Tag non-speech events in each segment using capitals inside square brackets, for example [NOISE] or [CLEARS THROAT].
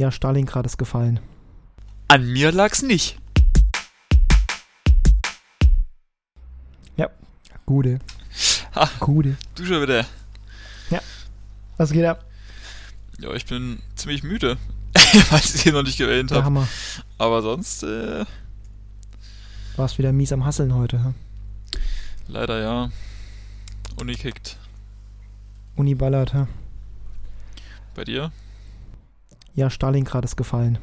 Ja, Stalingrad ist gefallen. An mir lag's nicht. Ja, gute. Ha, Gute. du schon wieder. Was geht ab? Ja, ich bin ziemlich müde. Weil ich es hier noch nicht erwähnt Der habe. Hammer. Aber sonst, äh, Warst wieder mies am Hasseln heute. hm? leider ja. Uni kickt. Uni ballert. hm? Bei dir? Ja, Stalingrad ist gefallen.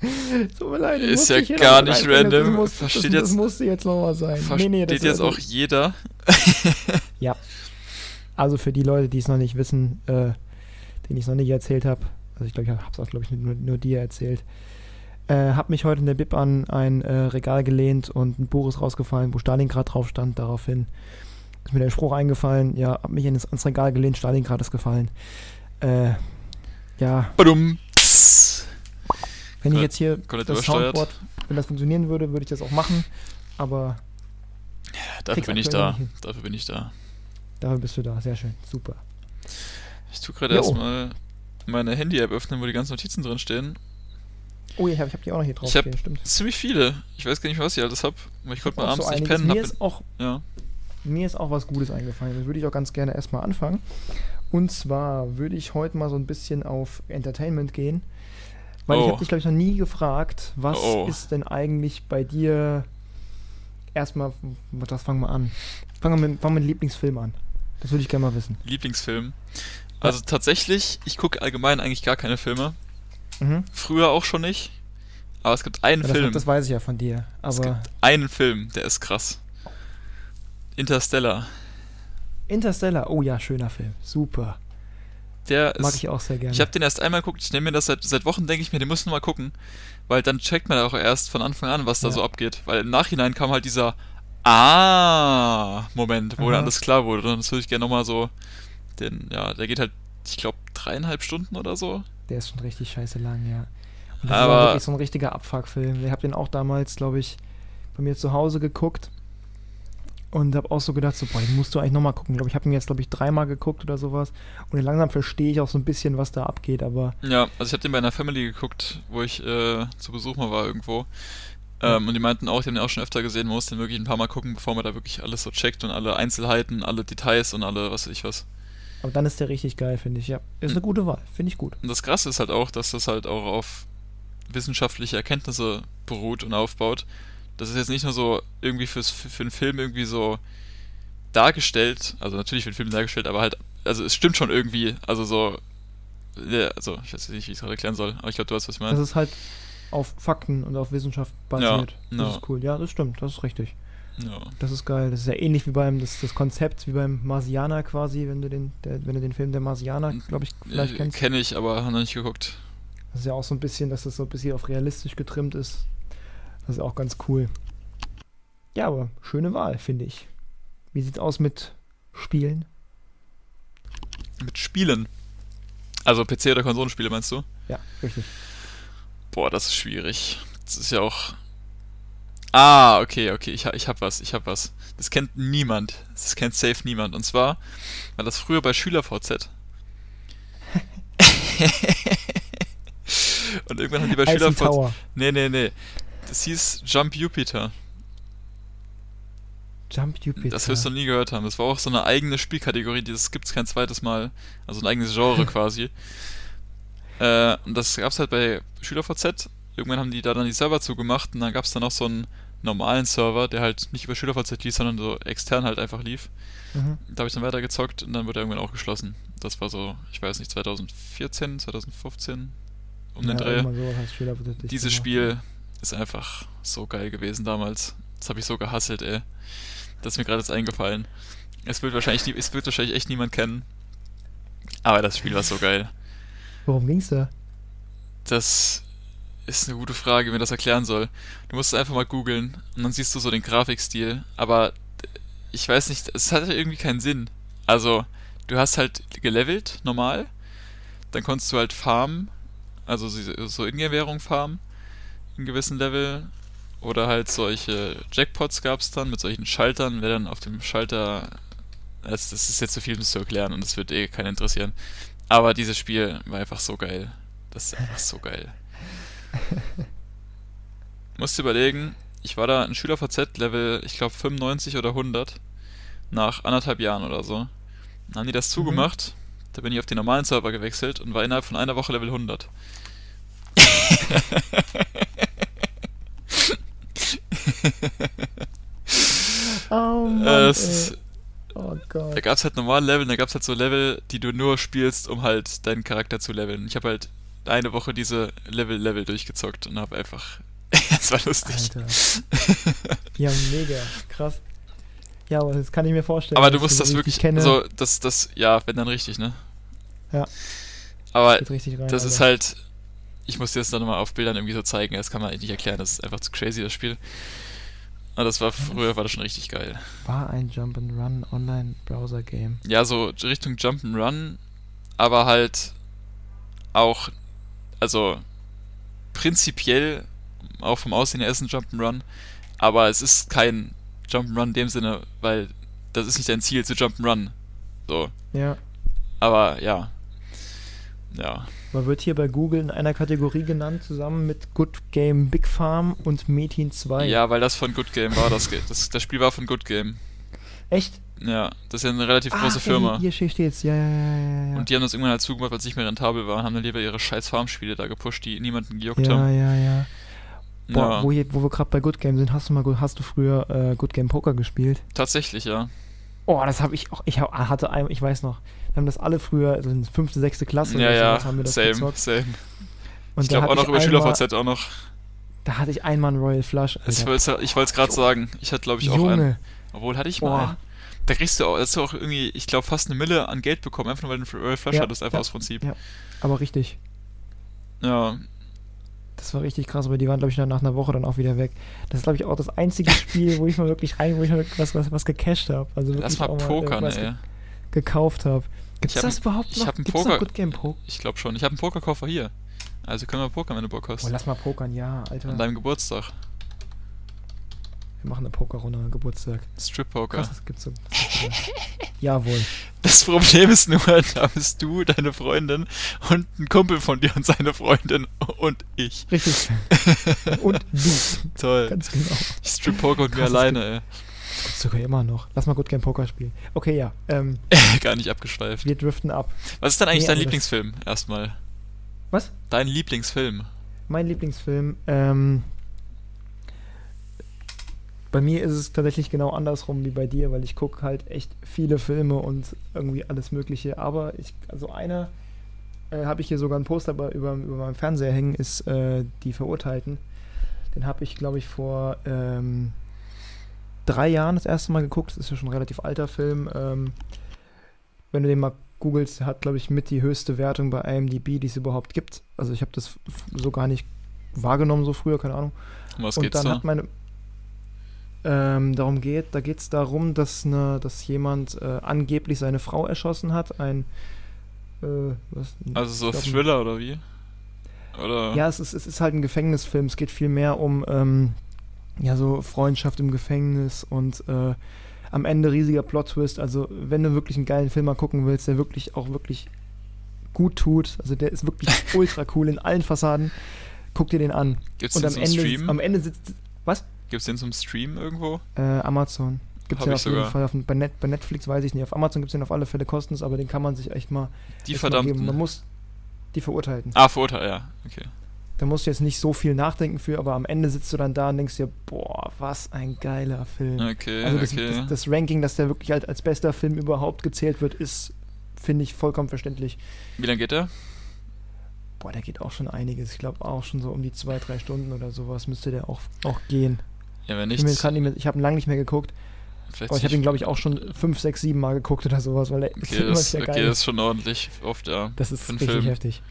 [LAUGHS] Tut mir leid, Ist ja gar nicht reinbringen, das random. muss- Versteht das, jetzt- Das musste jetzt nochmal sein. Versteht Nee, nee, das jetzt also- auch jeder? [LAUGHS] Also für die Leute, die es noch nicht wissen, äh, denen ich es noch nicht erzählt habe, also ich glaube, ich habe es auch, glaube ich, nur, nur dir erzählt, äh, habe mich heute in der Bib an ein äh, Regal gelehnt und ein Buch ist rausgefallen, wo Stalingrad drauf stand. Daraufhin ist mir der Spruch eingefallen, ja, hab mich in das, ans Regal gelehnt, Stalingrad ist gefallen. Äh, ja, Badum. wenn ich jetzt hier das. Soundboard, wenn das funktionieren würde, würde ich das auch machen, aber Dafür Krieg's bin ich da. Dafür bin ich da. dafür bist du da, sehr schön, super. Ich tue gerade erstmal meine Handy-App öffnen, wo die ganzen Notizen drin stehen. Oh, ich habe ich hab die auch noch hier drauf Ich stehen, stimmt. Ziemlich viele. Ich weiß gar nicht, was ich alles hab. Aber ich konnte mal abends so nicht pennen. Mir Hab, ist auch ja. Mir ist auch was Gutes eingefallen. Das würde ich auch ganz gerne erstmal anfangen. Und zwar würde ich heute mal so ein bisschen auf Entertainment gehen. Weil ich Oh. habe dich, glaube ich, noch nie gefragt, was Oh. ist denn eigentlich bei dir. Erstmal, das fangen wir an. Fangen wir mit, wir mit Lieblingsfilm an. Das würde ich gerne mal wissen. Lieblingsfilm. Also tatsächlich, ich gucke allgemein eigentlich gar keine Filme. Mhm. Früher auch schon nicht. Aber es gibt einen Ja, das, Film. das weiß ich ja von dir. es Aber gibt einen Film, der ist krass. Interstellar. Interstellar, oh ja, schöner Film. Super. Der Mag ist. ich auch sehr gerne. Ich habe den erst einmal geguckt. Ich nehme mir das seit, seit Wochen, denke ich mir, den musst du mal gucken. Weil dann checkt man auch erst von Anfang an, was da Ja. so abgeht. Weil im Nachhinein kam halt dieser Ah-Moment, wo Aha. dann alles klar wurde. Und das würde ich gerne nochmal so. Den, ja, der geht halt, ich glaube, dreieinhalb Stunden oder so. Der ist schon richtig scheiße lang, ja. Und das ist Aber- auch wirklich so ein richtiger Abfuckfilm. Ich habe den auch damals, glaube ich, bei mir zu Hause geguckt und habe auch so gedacht, so, boah, den musst du eigentlich nochmal gucken. Ich glaube, ich habe ihn jetzt, glaube ich, dreimal geguckt oder sowas. Und langsam verstehe ich auch so ein bisschen, was da abgeht, aber Ja, also ich habe den bei einer Family geguckt, wo ich äh, zu Besuch mal war irgendwo. Ähm, und die meinten auch, die haben den auch schon öfter gesehen, man muss den wirklich ein paar Mal gucken, bevor man da wirklich alles so checkt und alle Einzelheiten, alle Details und alle, was weiß ich was. aber dann ist der richtig geil, finde ich. Ja, ist Hm. eine gute Wahl, finde ich gut. Und das Krasse ist halt auch, dass das halt auch auf wissenschaftliche Erkenntnisse beruht und aufbaut. Das ist jetzt nicht nur so irgendwie fürs, für, für einen Film irgendwie so dargestellt, also natürlich für den Film dargestellt, aber halt, also es stimmt schon irgendwie, also so, ja, also ich weiß nicht, wie ich es gerade erklären soll, aber ich glaube, du weißt, was ich meine. Das ist halt auf Fakten und auf Wissenschaft basiert. Ja, das ist cool. Ja, das stimmt, das ist richtig. Ja. Das ist geil. Das ist ja ähnlich wie beim, das, das Konzept wie beim Marsianer quasi, wenn du den, der, wenn du den Film der Marsianer, glaube ich, vielleicht Äh, kennst. Kenne ich, aber habe noch nicht geguckt. Das ist ja auch so ein bisschen, dass das so ein bisschen auf realistisch getrimmt ist. Das ist auch ganz cool. Ja, aber schöne Wahl, finde ich. Wie sieht's aus mit Spielen? Mit Spielen. Also PC- oder Konsolenspiele meinst du? Ja, richtig. Boah, das ist schwierig. Das ist ja auch. Ah, okay, okay, ich, ich hab was, ich hab was. Das kennt niemand. Das kennt safe niemand. Und zwar war das früher bei SchülerVZ. [LAUGHS] [LAUGHS] Und irgendwann haben die bei SchülerVZ. Nee, nee, nee. Das hieß Jump Jupiter. Jump Jupiter. Das wirst du nie gehört haben. Das war auch so eine eigene Spielkategorie, das gibt's kein zweites Mal. Also ein eigenes Genre [LAUGHS] quasi. Äh, und das gab's halt bei SchülerVZ. Irgendwann haben die da dann die Server zugemacht und dann gab's dann noch so einen normalen Server, der halt nicht über SchülerVZ lief, sondern so extern halt einfach lief. Mhm. Da habe ich dann weiter gezockt und dann wurde er irgendwann auch geschlossen. Das war so, ich weiß nicht, 2014, 2015 um den ja, Dreh. Schüler wird das Dieses. Spiel ist einfach so geil gewesen damals. Das habe ich so gehasselt, ey. Das ist mir gerade jetzt eingefallen. Es wird wahrscheinlich nie, es wird wahrscheinlich echt niemand kennen. Aber das Spiel war so geil. Worum ging's da? Das ist eine gute Frage, wie man das erklären soll. Du musst es einfach mal googeln und dann siehst du so den Grafikstil. Aber ich weiß nicht, es hat irgendwie keinen Sinn. Also, du hast halt gelevelt, normal. Dann konntest du halt farmen, also so so Ingame-Währung farmen, in gewissen Level. Oder halt solche Jackpots gab es dann mit solchen Schaltern. Wer dann auf dem Schalter das, das ist jetzt zu viel, das zu erklären und das wird eh keinen interessieren. Aber dieses Spiel war einfach so geil. Das ist einfach so geil. [LAUGHS] Musst überlegen, ich war da ein SchülerVZ Level, ich glaube 95 oder 100 nach anderthalb Jahren oder so. Dann haben die das zugemacht. Mhm. Da bin ich auf den normalen Server gewechselt und war innerhalb von einer Woche Level 100. [LAUGHS] [LAUGHS] oh Mann, es ist- Oh Gott. Da gab es halt normale Level, da gab es halt so Level, die du nur spielst, um halt deinen Charakter zu leveln. Ich habe halt eine Woche diese Level-Level durchgezockt und habe einfach. [LAUGHS] Es war lustig. Alter. [LAUGHS] Ja, mega. Krass. Ja, aber das kann ich mir vorstellen. Aber du musst das wirklich. kenne. So, das, das, ja, wenn dann richtig, ne? Ja. Aber richtig rein, das ist halt. Ich muss dir das dann nochmal auf Bildern irgendwie so zeigen, das kann man eigentlich nicht erklären, das ist einfach zu crazy, das Spiel. Aber das war früher war das schon richtig geil. War ein Jump'n'Run Online-Browser-Game. Ja, so Richtung Jump'n'Run, aber halt auch, also prinzipiell auch vom Aussehen her ist ein Jump'n'Run, aber es ist kein Jump'n'Run in dem Sinne, weil das ist nicht dein Ziel zu Jump'n'Run. So, Ja. aber ja. Ja, Man wird hier bei Google in einer Kategorie genannt, zusammen mit Good Game Big Farm und Metin 2. ja, weil das von Good Game war, das, das, das Spiel war von Good Game. Echt? Ja, das ist ja eine relativ Ah, große ey, Firma. Hier hier steht's, ja, ja, ja, ja. Und die haben das irgendwann halt zugemacht, weil es nicht mehr rentabel war und haben dann lieber ihre scheiß Farmspiele da gepusht, die niemanden gejuckt ja, haben. ja, ja. Boah, Ja, wo, hier, wo wir gerade bei Good Game sind, hast du mal hast du früher äh, Good Game Poker gespielt? tatsächlich, ja. Oh, das habe ich auch. Ich hatte ein, ich weiß noch, wir haben das alle früher, also in fünfte, sechste Klasse Ja, oder ja, haben wir das same, gezockt. same. Und ich glaube auch noch über SchülerVZ auch noch. Da hatte ich einmal einen Royal Flush. Ich wollte wollt's gerade sagen, ich hatte glaube ich auch einen. Junge, Obwohl hatte ich mal einen. Da kriegst du auch, hast du auch irgendwie, ich glaube, fast eine Mille an Geld bekommen, einfach nur weil du einen Royal Flush Ja, hattest, einfach ja, aus Prinzip. ja. aber richtig. Ja, Das war richtig krass, aber die waren, glaube ich, nach einer Woche dann auch wieder weg. Das ist, glaube ich, auch das einzige [LAUGHS] Spiel, wo ich mal wirklich rein, wo ich mal was, was, was gecached habe. Also lass wirklich mal auch pokern, ey. ge gekauft habe. Gibt Ich es das überhaupt ich noch? ein Gibt's Poker- noch Good Game Poker? Ich glaube schon. Ich habe einen Pokerkoffer hier. Also können wir pokern, wenn du Bock hast. Oh, lass mal pokern, ja, Alter. An deinem Geburtstag. Wir machen eine Pokerrunde an Geburtstag. Strip-Poker. Krass, das gibt's so. Jawohl. [LAUGHS] Das Problem ist nur, [LAUGHS] da bist du, deine Freundin und ein Kumpel von dir und seine Freundin und ich. Richtig. [LAUGHS] Und du. Toll. Ganz genau. Ich strip-poker und mir Krass, das alleine, ey. Sogar immer noch. Lass mal Good Game Poker spielen. Okay, ja. Ähm, [LAUGHS] Gar nicht abgeschweift. wir driften ab. Was ist denn eigentlich Nee, dein das- Lieblingsfilm? Erstmal. Was? Dein Lieblingsfilm? Mein Lieblingsfilm. Ähm, bei mir ist es tatsächlich genau andersrum wie bei dir, weil ich gucke halt echt viele Filme und irgendwie alles Mögliche. Aber ich, also einer äh, habe ich hier sogar ein Poster bei, über, über meinem Fernseher hängen, ist äh, Die Verurteilten. Den habe ich, glaube ich, vor ähm, drei Jahren das erste Mal geguckt. Das ist ja schon ein relativ alter Film. Ähm, wenn du den mal googelst, hat, glaube ich, mit die höchste Wertung bei IMDb, die es überhaupt gibt. Also ich habe das so gar nicht wahrgenommen so früher, keine Ahnung. Um was Und geht's dann da? hat meine ähm, darum geht, da geht es darum, dass, ne, dass jemand äh, angeblich seine Frau erschossen hat. Ein äh, was, Also so glaub, ein- Thriller oder wie? Oder? ja, es ist, es ist halt ein Gefängnisfilm. Es geht viel mehr um ähm, ja, so Freundschaft im Gefängnis und äh, am Ende riesiger Plot-Twist. Also, wenn du wirklich einen geilen Film mal gucken willst, der wirklich auch wirklich gut tut, also der ist wirklich [LAUGHS] ultra cool in allen Fassaden, guck dir den an. Gibt's Und den am zum Ende, Stream? am Ende sitzt. Was? Gibt's den zum Stream irgendwo? Äh, Amazon. Gibt's Hab den auf jeden sogar. Fall. Auf, bei, Net, bei Netflix weiß ich nicht. Auf Amazon gibt es den auf alle Fälle kostenlos, aber den kann man sich echt mal, Die mal verdammten. Man muss die Verurteilten. ah, Verurteil, ja. Okay. Da musst du jetzt nicht so viel nachdenken für, aber am Ende sitzt du dann da und denkst dir, boah, was ein geiler Film. Okay, also das, okay. das, das Ranking, dass der wirklich halt als bester Film überhaupt gezählt wird, ist, finde ich, vollkommen verständlich. Wie lange geht der? Boah, der geht auch schon einiges. Ich glaube auch schon so um die zwei, drei Stunden oder sowas müsste der auch, auch gehen. Ja, wenn Ich, nicht. mehr- ich habe ihn lange nicht mehr geguckt, vielleicht aber ich habe ihn, glaube ich, auch schon fünf, sechs, sieben Mal geguckt oder sowas, weil er Okay, [LAUGHS] immer das, okay, geil das ist schon ordentlich oft, ja. Das ist richtig Film. heftig.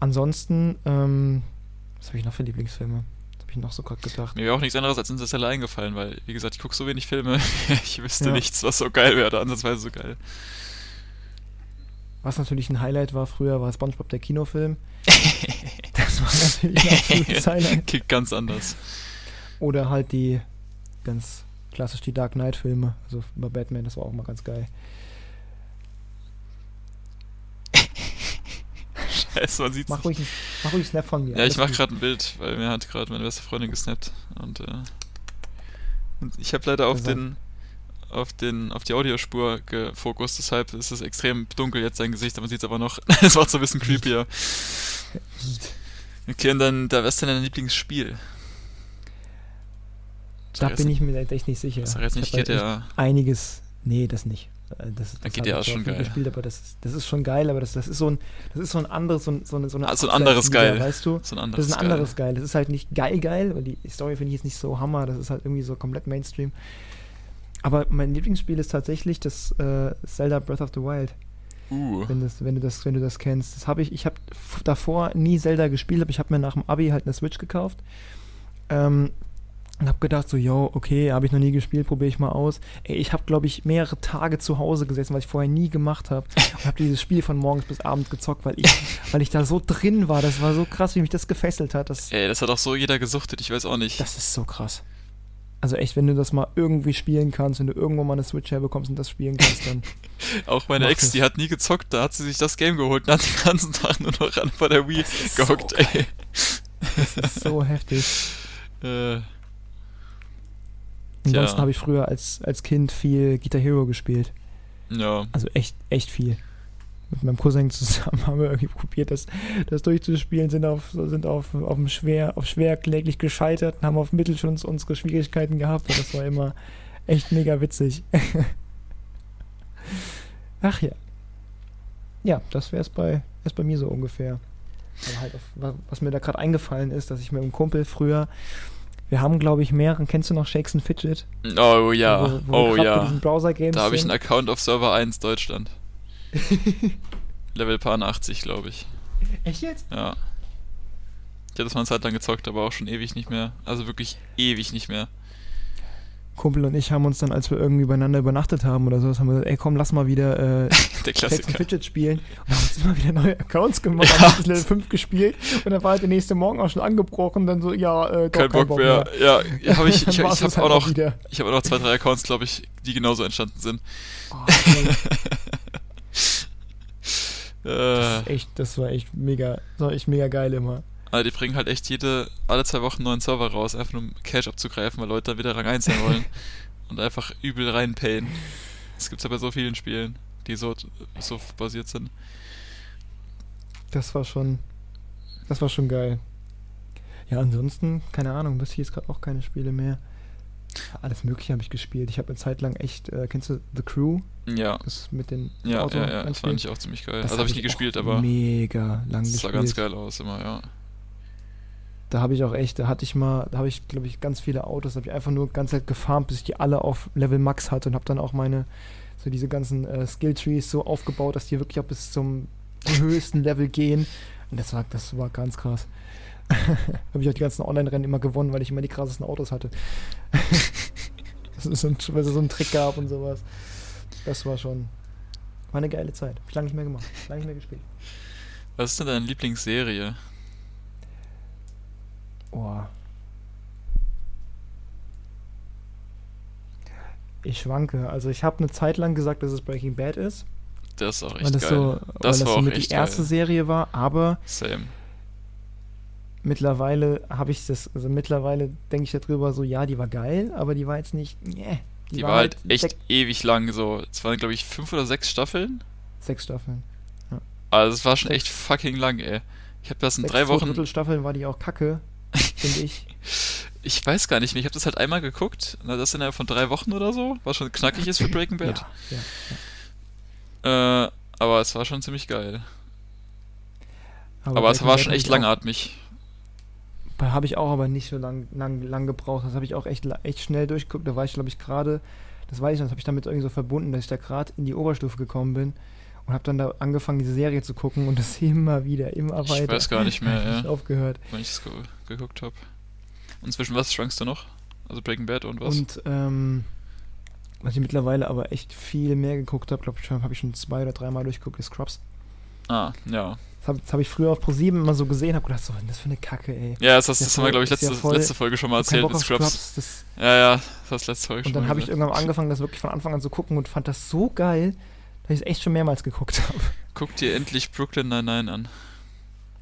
Ansonsten, ähm, was habe ich noch für Lieblingsfilme? Was habe ich noch so gerade gedacht? Mir wäre auch nichts anderes als Interstellar eingefallen, weil, wie gesagt, ich gucke so wenig Filme, [LAUGHS] ich wüsste Ja. nichts, was so geil wäre, oder ansatzweise so geil. Was natürlich ein Highlight war früher, war SpongeBob der Kinofilm. [LAUGHS] Das war natürlich ein absolutes [LAUGHS] Highlight. Klingt ganz anders. Oder halt die ganz klassisch die Dark Knight-Filme, also über Batman, das war auch mal ganz geil. [LAUGHS] Scheiße, man sieht's Mach ruhig, nicht. mach ruhig Snap von mir. Ja, ich mach gerade ein Bild, weil mir hat gerade meine beste Freundin gesnappt. Und, äh, und ich habe leider auf Das war- den auf den auf die Audiospur gefokust, deshalb ist es extrem dunkel jetzt sein Gesicht, aber man sieht es aber noch. [LAUGHS] Es macht so ein bisschen creepier. Okay, und dann, da wär's denn dein Lieblingsspiel? Da bin ich mir echt nicht sicher. Sag jetzt Ich nicht echt GTA. einiges. Nee, das nicht. Äh, Das, das ich schon auch viel geil. Gespielt, aber das, ist- das ist schon geil, aber das, das ist so ein, das ist so ein anderes, so, ein, so eine, so eine Also ein anderes Geil. weißt du? So ein Das anderes ist ein anderes geil. Das ist halt nicht geil geil, weil die Story finde ich jetzt nicht so hammer. Das ist halt irgendwie so komplett Mainstream. Aber mein Lieblingsspiel ist tatsächlich das äh, Zelda Breath of the Wild. Uh, wenn, das, wenn, du das, wenn du das kennst. Das habe ich, ich habe davor nie Zelda gespielt, aber ich habe mir nach dem Abi halt eine Switch gekauft. Ähm, und habe gedacht, so, yo, okay, habe ich noch nie gespielt, probiere ich mal aus. Ey, ich habe, glaube ich, mehrere Tage zu Hause gesessen, was ich vorher nie gemacht habe. Und habe dieses Spiel von morgens bis abends gezockt, weil ich, [LAUGHS] weil ich da so drin war. Das war so krass, wie mich das gefesselt hat. Das, ey, das hat auch so jeder gesuchtet, ich weiß auch nicht. das ist so krass. Also echt, wenn du das mal irgendwie spielen kannst, wenn du irgendwo mal eine Switch herbekommst und das spielen kannst, dann [LAUGHS] Auch meine Ex, das. die hat nie gezockt, da hat sie sich das Game geholt und hat den ganzen Tag nur noch an bei der Wii gehockt, so ey. das ist so [LAUGHS] heftig. Äh, Ansonsten habe ich früher als, als Kind viel Guitar Hero gespielt. ja. Also echt, echt viel. Mit meinem Cousin zusammen [LAUGHS] haben wir irgendwie probiert, das, das durchzuspielen, sind auf, sind auf, auf, dem schwer, auf schwer kläglich gescheitert und haben auf Mittel schon uns- unsere Schwierigkeiten gehabt. Und das war immer echt mega witzig. [LAUGHS] Ach ja. Ja, das wäre es bei, wär's bei mir so ungefähr. Halt auf, wa- was mir da gerade eingefallen ist, dass ich mit einem Kumpel früher, wir haben glaube ich mehreren, kennst du noch Shakes and Fidget? Oh ja, Wo- wo oh ja. Da habe ich einen. Account auf Server 1 Deutschland. [LAUGHS] Level paar 80, glaube ich. Echt jetzt? Ja. Ich habe das mal eine Zeit lang gezockt, aber auch schon ewig nicht mehr. Also wirklich ewig nicht mehr. Kumpel und ich haben uns dann, als wir irgendwie beieinander übernachtet haben oder so, haben wir gesagt, ey komm, lass mal wieder äh, [LAUGHS] Der Klassiker. Fidget spielen. Und haben uns immer wieder neue Accounts gemacht, Ja. haben Level 5 gespielt und dann war halt der nächste Morgen auch schon angebrochen, dann so, ja, äh, doch, Kein Bock, mehr. Ja, ja habe ich, [LAUGHS] ich, ich, das habe auch halt noch, ich habe auch noch zwei, drei Accounts, glaube ich, die genauso entstanden sind. Oh. [LAUGHS] Äh, echt, das war echt mega, das war echt mega geil immer. Aber die bringen halt echt jede, alle zwei Wochen einen neuen Server raus, einfach nur um Cash abzugreifen, weil Leute da wieder Rang 1 sein wollen. [LAUGHS] und einfach übel reinpayen. Das gibt's ja bei so vielen Spielen, die so, so basiert sind. Das war schon, das war schon geil. Ja, ansonsten, keine Ahnung, bis hier jetzt gerade auch keine Spiele mehr. Alles Mögliche habe ich gespielt. Ich habe eine Zeit lang echt, äh, kennst du The Crew? Ja, Das mit den ja, Auto ja, ja, das fand ich auch ziemlich geil. Das also habe ich nie gespielt, aber Mega lang es sah gespielt. ganz geil aus immer, ja. Da habe ich auch echt, da hatte ich mal, da habe ich, glaube ich, ganz viele Autos, da habe ich einfach nur ganz Zeit gefarmt, bis ich die alle auf Level Max hatte und habe dann auch meine, so diese ganzen äh, Skill-Trees so aufgebaut, dass die wirklich auch bis zum höchsten Level gehen. Und das war, das war ganz krass. [LAUGHS] habe ich auch die ganzen Online-Rennen immer gewonnen, weil ich immer die krassesten Autos hatte. [LAUGHS] das ist so ein, weil es so einen Trick gab und sowas. Das war schon, war eine geile Zeit. Hab ich lange nicht mehr gemacht, lange nicht mehr gespielt. Was ist denn deine Lieblingsserie? Oh. Ich schwanke. Also ich habe eine Zeit lang gesagt, dass es Breaking Bad ist. Das ist auch weil echt das geil. so, Das weil das war auch somit die echt erste geil. Serie war, aber Same. mittlerweile habe ich das, also mittlerweile denke ich darüber so, ja, die war geil, aber die war jetzt nicht, nee, Die, war halt echt sech- ewig lang so. Es waren, glaube ich, fünf oder sechs Staffeln. sechs Staffeln. Also es war schon Sechs. echt fucking lang, ey. Ich habe das in Sechs drei Wochen. Staffeln war die auch kacke, finde ich. Ich weiß gar nicht mehr. Ich habe das halt einmal geguckt. Na, das innerhalb von drei Wochen oder so. Was schon knackig ist für Breaking Bad. Ja, ja. Äh, aber es war schon ziemlich geil. Aber, Aber, es war Bad schon echt langatmig. Habe ich auch aber nicht so lang, lang, lang gebraucht. Das habe ich auch echt, echt schnell durchgeguckt. Da war ich, glaube ich, gerade, das weiß ich noch, das habe ich damit irgendwie so verbunden, dass ich da gerade in die Oberstufe gekommen bin und habe dann da angefangen, diese Serie zu gucken und das [LAUGHS] immer wieder, immer Ich weiter. weiß gar nicht mehr, [LAUGHS] ja. Nicht aufgehört. Wenn ich es ge geguckt habe. Und zwischen was schwankst du noch? Also Breaking Bad und was? Und ähm, was ich mittlerweile aber echt viel mehr geguckt habe, glaube ich, schon- habe ich schon zwei oder dreimal durchgeguckt, ist Scrubs. Ah, ja. Das habe hab ich früher auf ProSieben immer so gesehen, habe gedacht, so, was ist das für eine Kacke, ey. Ja, das, Ja, das haben wir, glaube ich, letzte, voll- letzte Folge schon mal erzählt mit Scrubs. Scrubs. Das, Ja, ja, das letzte Folge schon und dann habe ich irgendwann angefangen, das wirklich von Anfang an zu gucken und fand das so geil, dass ich es echt schon mehrmals geguckt habe. Guck dir endlich Brooklyn Nine-Nine an.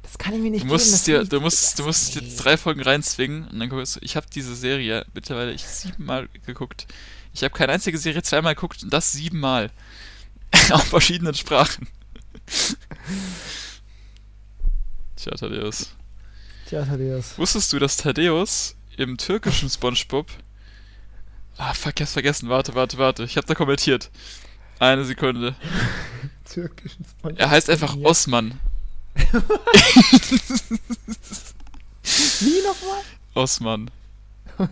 Das kann ich mir nicht Du geben. musst das dir, du musst, du musst dir nee. drei Folgen reinzwingen und dann guckst du, ich habe diese Serie mittlerweile ich siebenmal geguckt. Ich habe keine einzige Serie zweimal geguckt und das siebenmal. [LAUGHS] Auf verschiedenen Sprachen. [LAUGHS] Tja, Thaddeus. Tja, Thaddeus. Wusstest du, dass Thaddeus im türkischen Spongebob. Ah, hab's vergessen. Warte, warte, warte. Ich hab da kommentiert. Eine Sekunde. [LAUGHS] Türkischen Spongebob. Er heißt einfach Ja. Osman. [LAUGHS] Wie nochmal? Osman. [LAUGHS]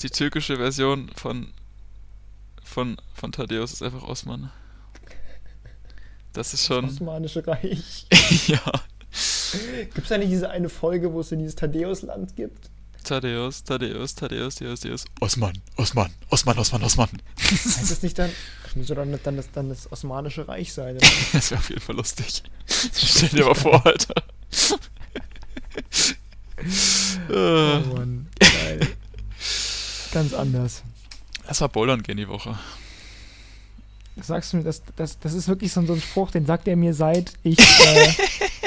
Die türkische Version von von von Thaddeus ist einfach Osman. Das ist schon Osmanische Reich. ja. Gibt es da nicht diese eine Folge, wo es in dieses Thaddeus-Land gibt? Thaddeus, Thaddeus, Thaddeus, Thaddeus, Thaddeus. Osman, Osman, Osman, Osman, Osman. Heißt das nicht dann? Das [LAUGHS] muss ja dann, dann, das, dann das Osmanische Reich sein. oder? [LAUGHS] Das wäre auf jeden Fall lustig. Stell dir mal vor, Alter. [LAUGHS] Oh Äh, Mann, geil. Ganz anders. Lass mal bouldern gehen die Woche. Sagst du mir, das, das, das ist wirklich so, so ein Spruch, den sagt er mir seit ich, äh,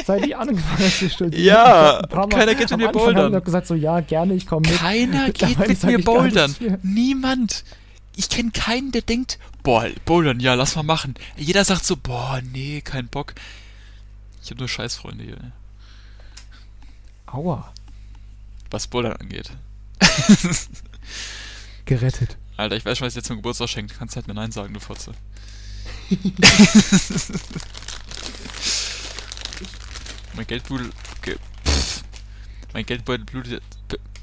seit ich angefangen habe zu studieren. Ja, Mal- keiner geht mit mir hab ich bouldern. noch gesagt, so ja, gerne, ich komme mit. Keiner [LAUGHS] geht mit mir bouldern. Niemand. Ich kenne keinen, der denkt, boah, bouldern, ja, lass mal machen. Jeder sagt so, boah, nee, kein Bock. Ich habe nur Scheißfreunde hier, Aua, was Bouldern angeht. [LAUGHS] gerettet. Alter, ich weiß schon, was ich dir zum Geburtstag schenkt. Kannst halt mir Nein sagen, du Fotze. [LAUGHS] mein Geldbeutel... Ge pff. mein Geldbeutel blutet...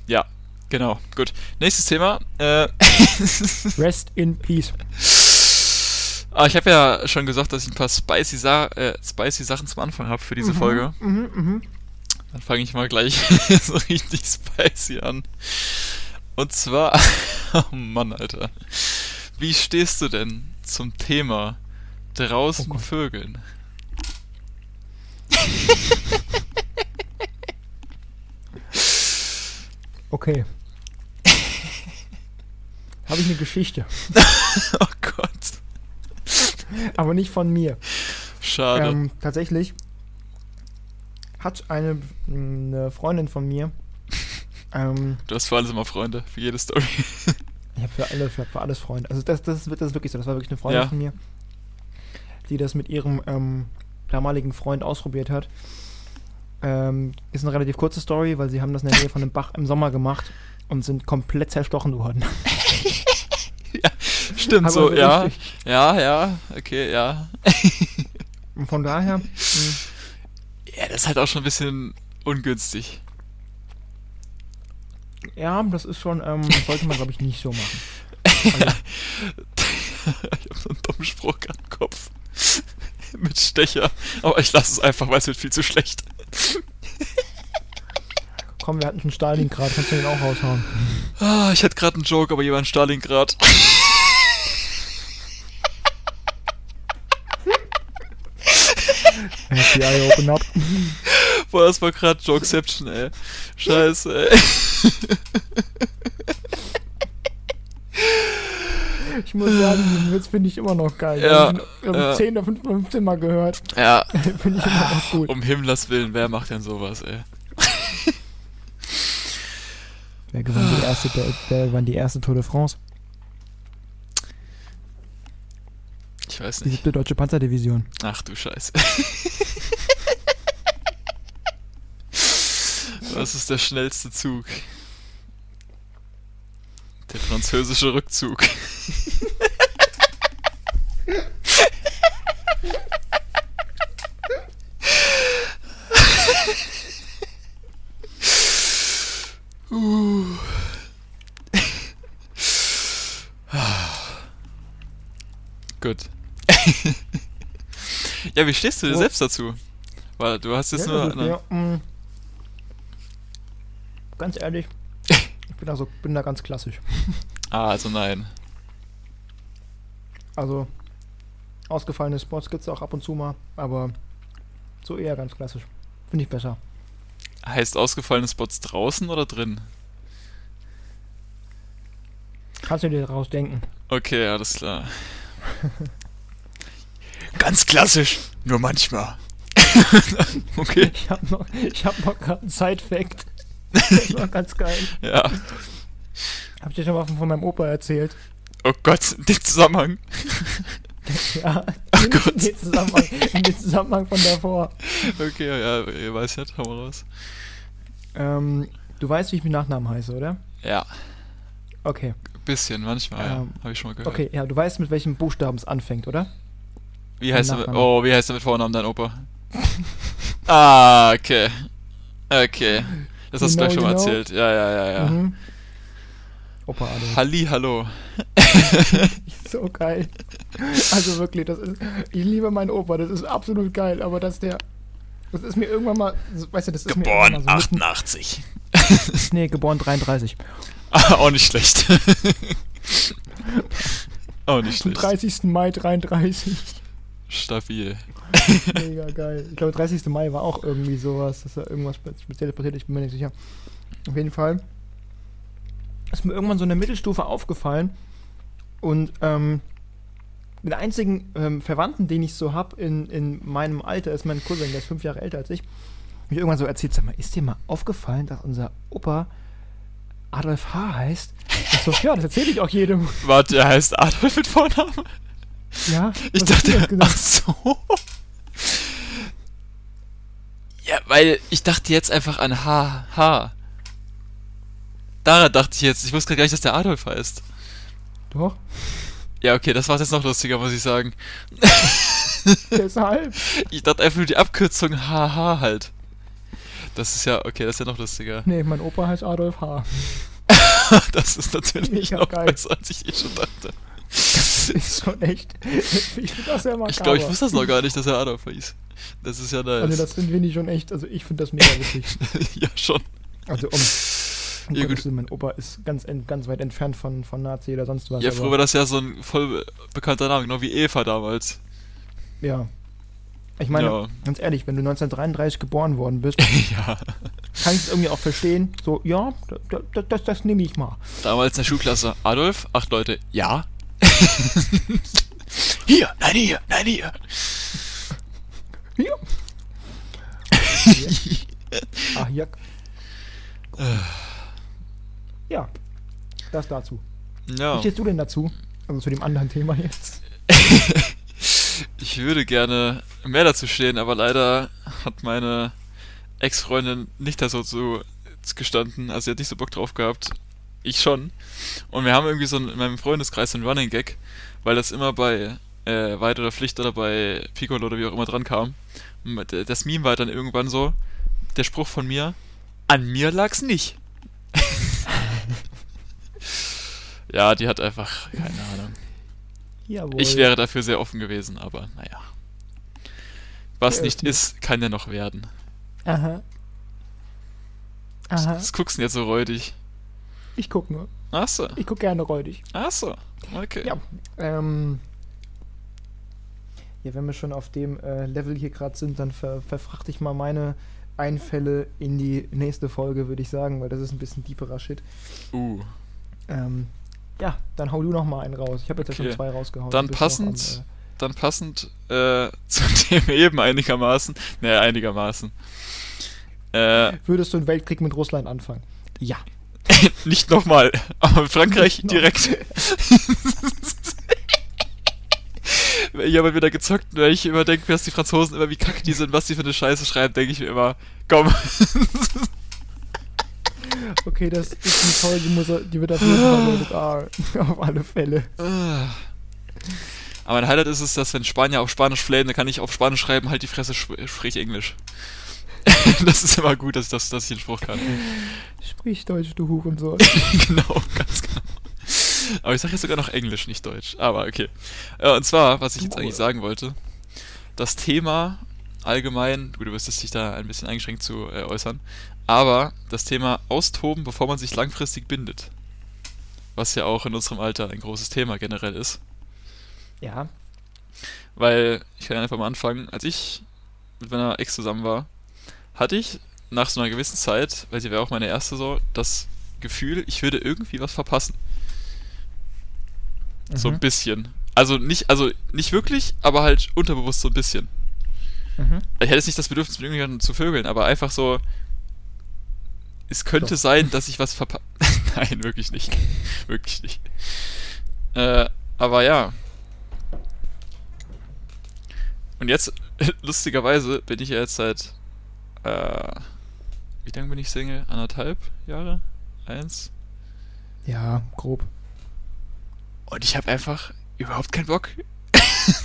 Ja, genau. Gut. Nächstes Thema. Äh... [LAUGHS] Rest in peace. Ah, ich habe ja schon gesagt, dass ich ein paar spicy, Sa äh, spicy Sachen zum Anfang habe für diese Folge. Mhm, mhm. Dann fange ich mal gleich [LAUGHS] so richtig spicy an. Und zwar, [LAUGHS] oh Mann, Alter. Wie stehst du denn zum Thema draußen Oh. Vögeln? Okay. Habe ich eine Geschichte, [LAUGHS] oh Gott. aber nicht von mir. Schade. Ähm, tatsächlich hat eine, eine Freundin von mir, ähm, du hast für alles immer Freunde, für jede Story. [LAUGHS] ich habe für, alle, für, für alles Freunde, also das, das, das ist wirklich so, das war wirklich eine Freundin Ja. von mir, die das mit ihrem ähm, damaligen Freund ausprobiert hat. Ähm, ist eine relativ kurze Story, weil sie haben das in der Nähe von einem Bach im Sommer gemacht und sind komplett zerstochen worden. [LAUGHS] Stimmt Aber so, ja. richtig. Ja, ja, okay, ja. Und von daher, mh, Ja, das ist halt auch schon ein bisschen ungünstig. ja, das ist schon, ähm, [LAUGHS] sollte man glaube ich nicht so machen. Also, [LAUGHS] ich habe so einen dummen Spruch im Kopf. [LAUGHS] Mit Stecher. Aber ich lasse es einfach, weil es wird viel zu schlecht. komm, wir hatten schon Stalingrad, kannst du den auch raushauen. Ah, ich hatte gerade einen Joke, aber jemand Stalingrad. FBI open up. Boah, das war gerade Jokeception, ey. Scheiße, ey. [LAUGHS] Ich muss sagen, den Witz finde ich immer noch geil. Ja, Ich habe ja. 10 oder 15 Mal gehört. Ja, [LAUGHS] finde ich immer noch gut. um Himmlers Willen, wer macht denn sowas, ey? [LAUGHS] Wer gewann die erste, wer, wer gewann die erste Tour de France? Ich weiß Die nicht. siebte deutsche Panzerdivision. Ach du Scheiße. Was ist der schnellste Zug? Der französische Rückzug. uh. Gut. ja, wie stehst du Ja. selbst dazu? Weil du hast jetzt Ja, nur. eine- ja, mh, ganz ehrlich, ich bin, also, bin da ganz klassisch. [LAUGHS] Ah, also nein. Also, Ausgefallene Spots gibt es auch ab und zu mal, aber so eher ganz klassisch. Finde ich besser. Heißt ausgefallene Spots draußen oder drin? Kannst du dir daraus denken. Okay, alles klar. Ganz klassisch, nur manchmal. [LAUGHS] okay. Ich habe noch, ich hab noch gerade einen Side-Fact. Das war [LAUGHS] ganz geil. Ja. Hab ich dir schon mal von, von meinem Opa erzählt. Oh Gott, den Zusammenhang. [LAUGHS] Ja, Ach in, Gott. in, den Zusammenhang, in den Zusammenhang von davor. Okay, ja, ihr weiß nicht, hau mal raus. Ähm, du weißt, wie ich mit Nachnamen heiße, oder? Ja, Okay. bisschen, manchmal, ja. Ähm, Habe ich schon mal gehört. Okay, ja, du weißt, mit welchem Buchstaben es anfängt, oder? Wie heißt er oh, wie heißt er mit Vornamen, dein Opa? [LAUGHS] ah, okay. Okay. Das You hast du gleich schon mal erzählt. Ja, ja, ja, ja. Mhm. Opa Adolf. Halli, hallo. [LAUGHS] So geil. Also wirklich, das ist. Ich liebe meinen Opa, das ist absolut geil, aber dass der. Das ist mir irgendwann mal. Weißt du, das ist mir irgendwann mal so mitten- 88. [LAUGHS] Nee, geboren 33. Ah, auch nicht schlecht. [LAUGHS] auch nicht schlecht. 30. Mai 33. Stabil. [LAUGHS] Mega geil. Ich glaube, 30. Mai war auch irgendwie sowas. Das war irgendwas spe- Spezielles passiert, ich bin mir nicht sicher. Auf jeden Fall ist mir irgendwann so eine Mittelstufe aufgefallen. Und ähm, den einzigen ähm, Verwandten, den ich so habe in, in meinem Alter, ist mein Cousin, der ist fünf Jahre älter als ich. Mich irgendwann so erzählt, sag mal, ist dir mal aufgefallen, dass unser Opa Adolf H. heißt? Ich so, ja, das erzähle ich auch jedem. Warte, er heißt Adolf mit Vornamen? Ja, Ich dachte, ach so. Ja, weil ich dachte jetzt einfach an H. H. Daran dachte ich jetzt. Ich wusste gar nicht, dass der Adolf heißt. Doch, Ja, okay, das war jetzt noch lustiger, muss ich sagen. [LAUGHS] deshalb. Ich dachte einfach nur die Abkürzung HH halt. Das ist ja, okay, das ist ja noch lustiger. Nee, mein Opa heißt Adolf H. [LAUGHS] Das ist natürlich Mega noch geil. besser, als ich eh schon dachte. Das ist schon echt. Ich finde das ja makaber. Ich glaube, ich wusste das noch gar nicht, dass er Adolf hieß. Das ist ja nice. Also das finde ich schon echt, also ich finde das mega witzig. [LAUGHS] ja, schon. Also um, um Ja. Willen, mein Opa ist ganz, ganz weit entfernt von, von Nazi oder sonst was. Ja, früher war das ja so ein voll bekannter Name, genau wie Eva damals. Ja. Ich meine, Ja. ganz ehrlich, wenn du 1933 geboren worden bist, [LAUGHS] ja. kann ich es irgendwie auch verstehen. So, ja, das, das, das, das nehme ich mal. Damals in der Schulklasse. Adolf, acht Leute. Ja. [LAUGHS] hier, nein, hier, nein, hier. Ja. [LAUGHS] Ach, ja. Ja, das dazu. Wie Ja. stehst du denn dazu? Also zu dem anderen Thema jetzt. [LAUGHS] Ich würde gerne mehr dazu stehen, aber leider hat meine Ex-Freundin nicht da so zu gestanden. Also sie hat nicht so Bock drauf gehabt. Ich schon. Und wir haben irgendwie so in meinem Freundeskreis so einen Running Gag, weil das immer bei äh, Weit oder Pflicht oder bei Piccolo oder wie auch immer dran kam. Das Meme war dann irgendwann so, der Spruch von mir, an mir lag's nicht. [LAUGHS] ja, die hat einfach keine Ahnung. Jawohl. Ich wäre dafür sehr offen gewesen, aber naja. Was nicht ist, kann ja noch werden. Aha. Aha. Was guckst du denn jetzt so räudig? Ich guck nur. Achso, Ich guck gerne räudig. achso, okay. Ja. Ähm. Ja, wenn wir schon auf dem äh, Level hier gerade sind, dann ver verfrachte ich mal meine Einfälle in die nächste Folge, würde ich sagen, weil das ist ein bisschen deeperer Shit. Uh, Ähm, ja, dann hau du noch mal einen raus. Ich habe jetzt ja Okay. schon zwei rausgehauen. Dann passend- am, dann passend äh, [LAUGHS] zum Thema eben einigermaßen. Naja, einigermaßen. Äh, äh, würdest du einen Weltkrieg mit Russland anfangen? Ja. [LAUGHS] nicht nochmal, aber Frankreich Nicht noch- direkt. [LAUGHS] Ich aber wieder gezockt, wenn ich immer denke, dass die Franzosen immer wie kacke die sind, was die für eine Scheiße schreiben, denke ich mir immer, komm. [LAUGHS] Okay, das ist eine Folge, die, muss, die wird auf jeden Fall rated R. auf alle Fälle. Aber mein Highlight ist es, dass wenn Spanier auf Spanisch flamen, dann kann ich auf Spanisch schreiben, halt die Fresse, sp sprich Englisch. [LAUGHS] das ist immer gut, dass, ich das, dass ich den Spruch kann. Sprich Deutsch, du Hurensohn. [LAUGHS] genau, ganz genau. Aber ich sage jetzt sogar noch Englisch, nicht Deutsch. Aber okay. Äh, und zwar, was ich jetzt eigentlich sagen wollte, das Thema allgemein, gut, du wirst dich da ein bisschen eingeschränkt zu äh, äußern, aber das Thema austoben, bevor man sich langfristig bindet. Was ja auch in unserem Alter ein großes Thema generell ist. Ja. Weil, ich kann einfach mal anfangen, als ich mit meiner Ex zusammen war, hatte ich nach so einer gewissen Zeit, weil sie wäre auch meine erste so, das Gefühl, ich würde irgendwie was verpassen. So ein Mhm. bisschen. Also nicht, also nicht wirklich, aber halt unterbewusst so ein bisschen. Mhm. Ich hätte jetzt nicht das Bedürfnis, mit irgendjemandem zu vögeln, aber einfach so. Es könnte Doch. sein, dass ich was verpasse. [LAUGHS] Nein, wirklich nicht. [LAUGHS] wirklich nicht. Äh, aber ja. Und jetzt, [LAUGHS] lustigerweise, bin ich ja jetzt seit. Äh, wie lange bin ich Single? Anderthalb Jahre? Eins? Ja, grob. Und ich habe einfach überhaupt keinen Bock. [LAUGHS]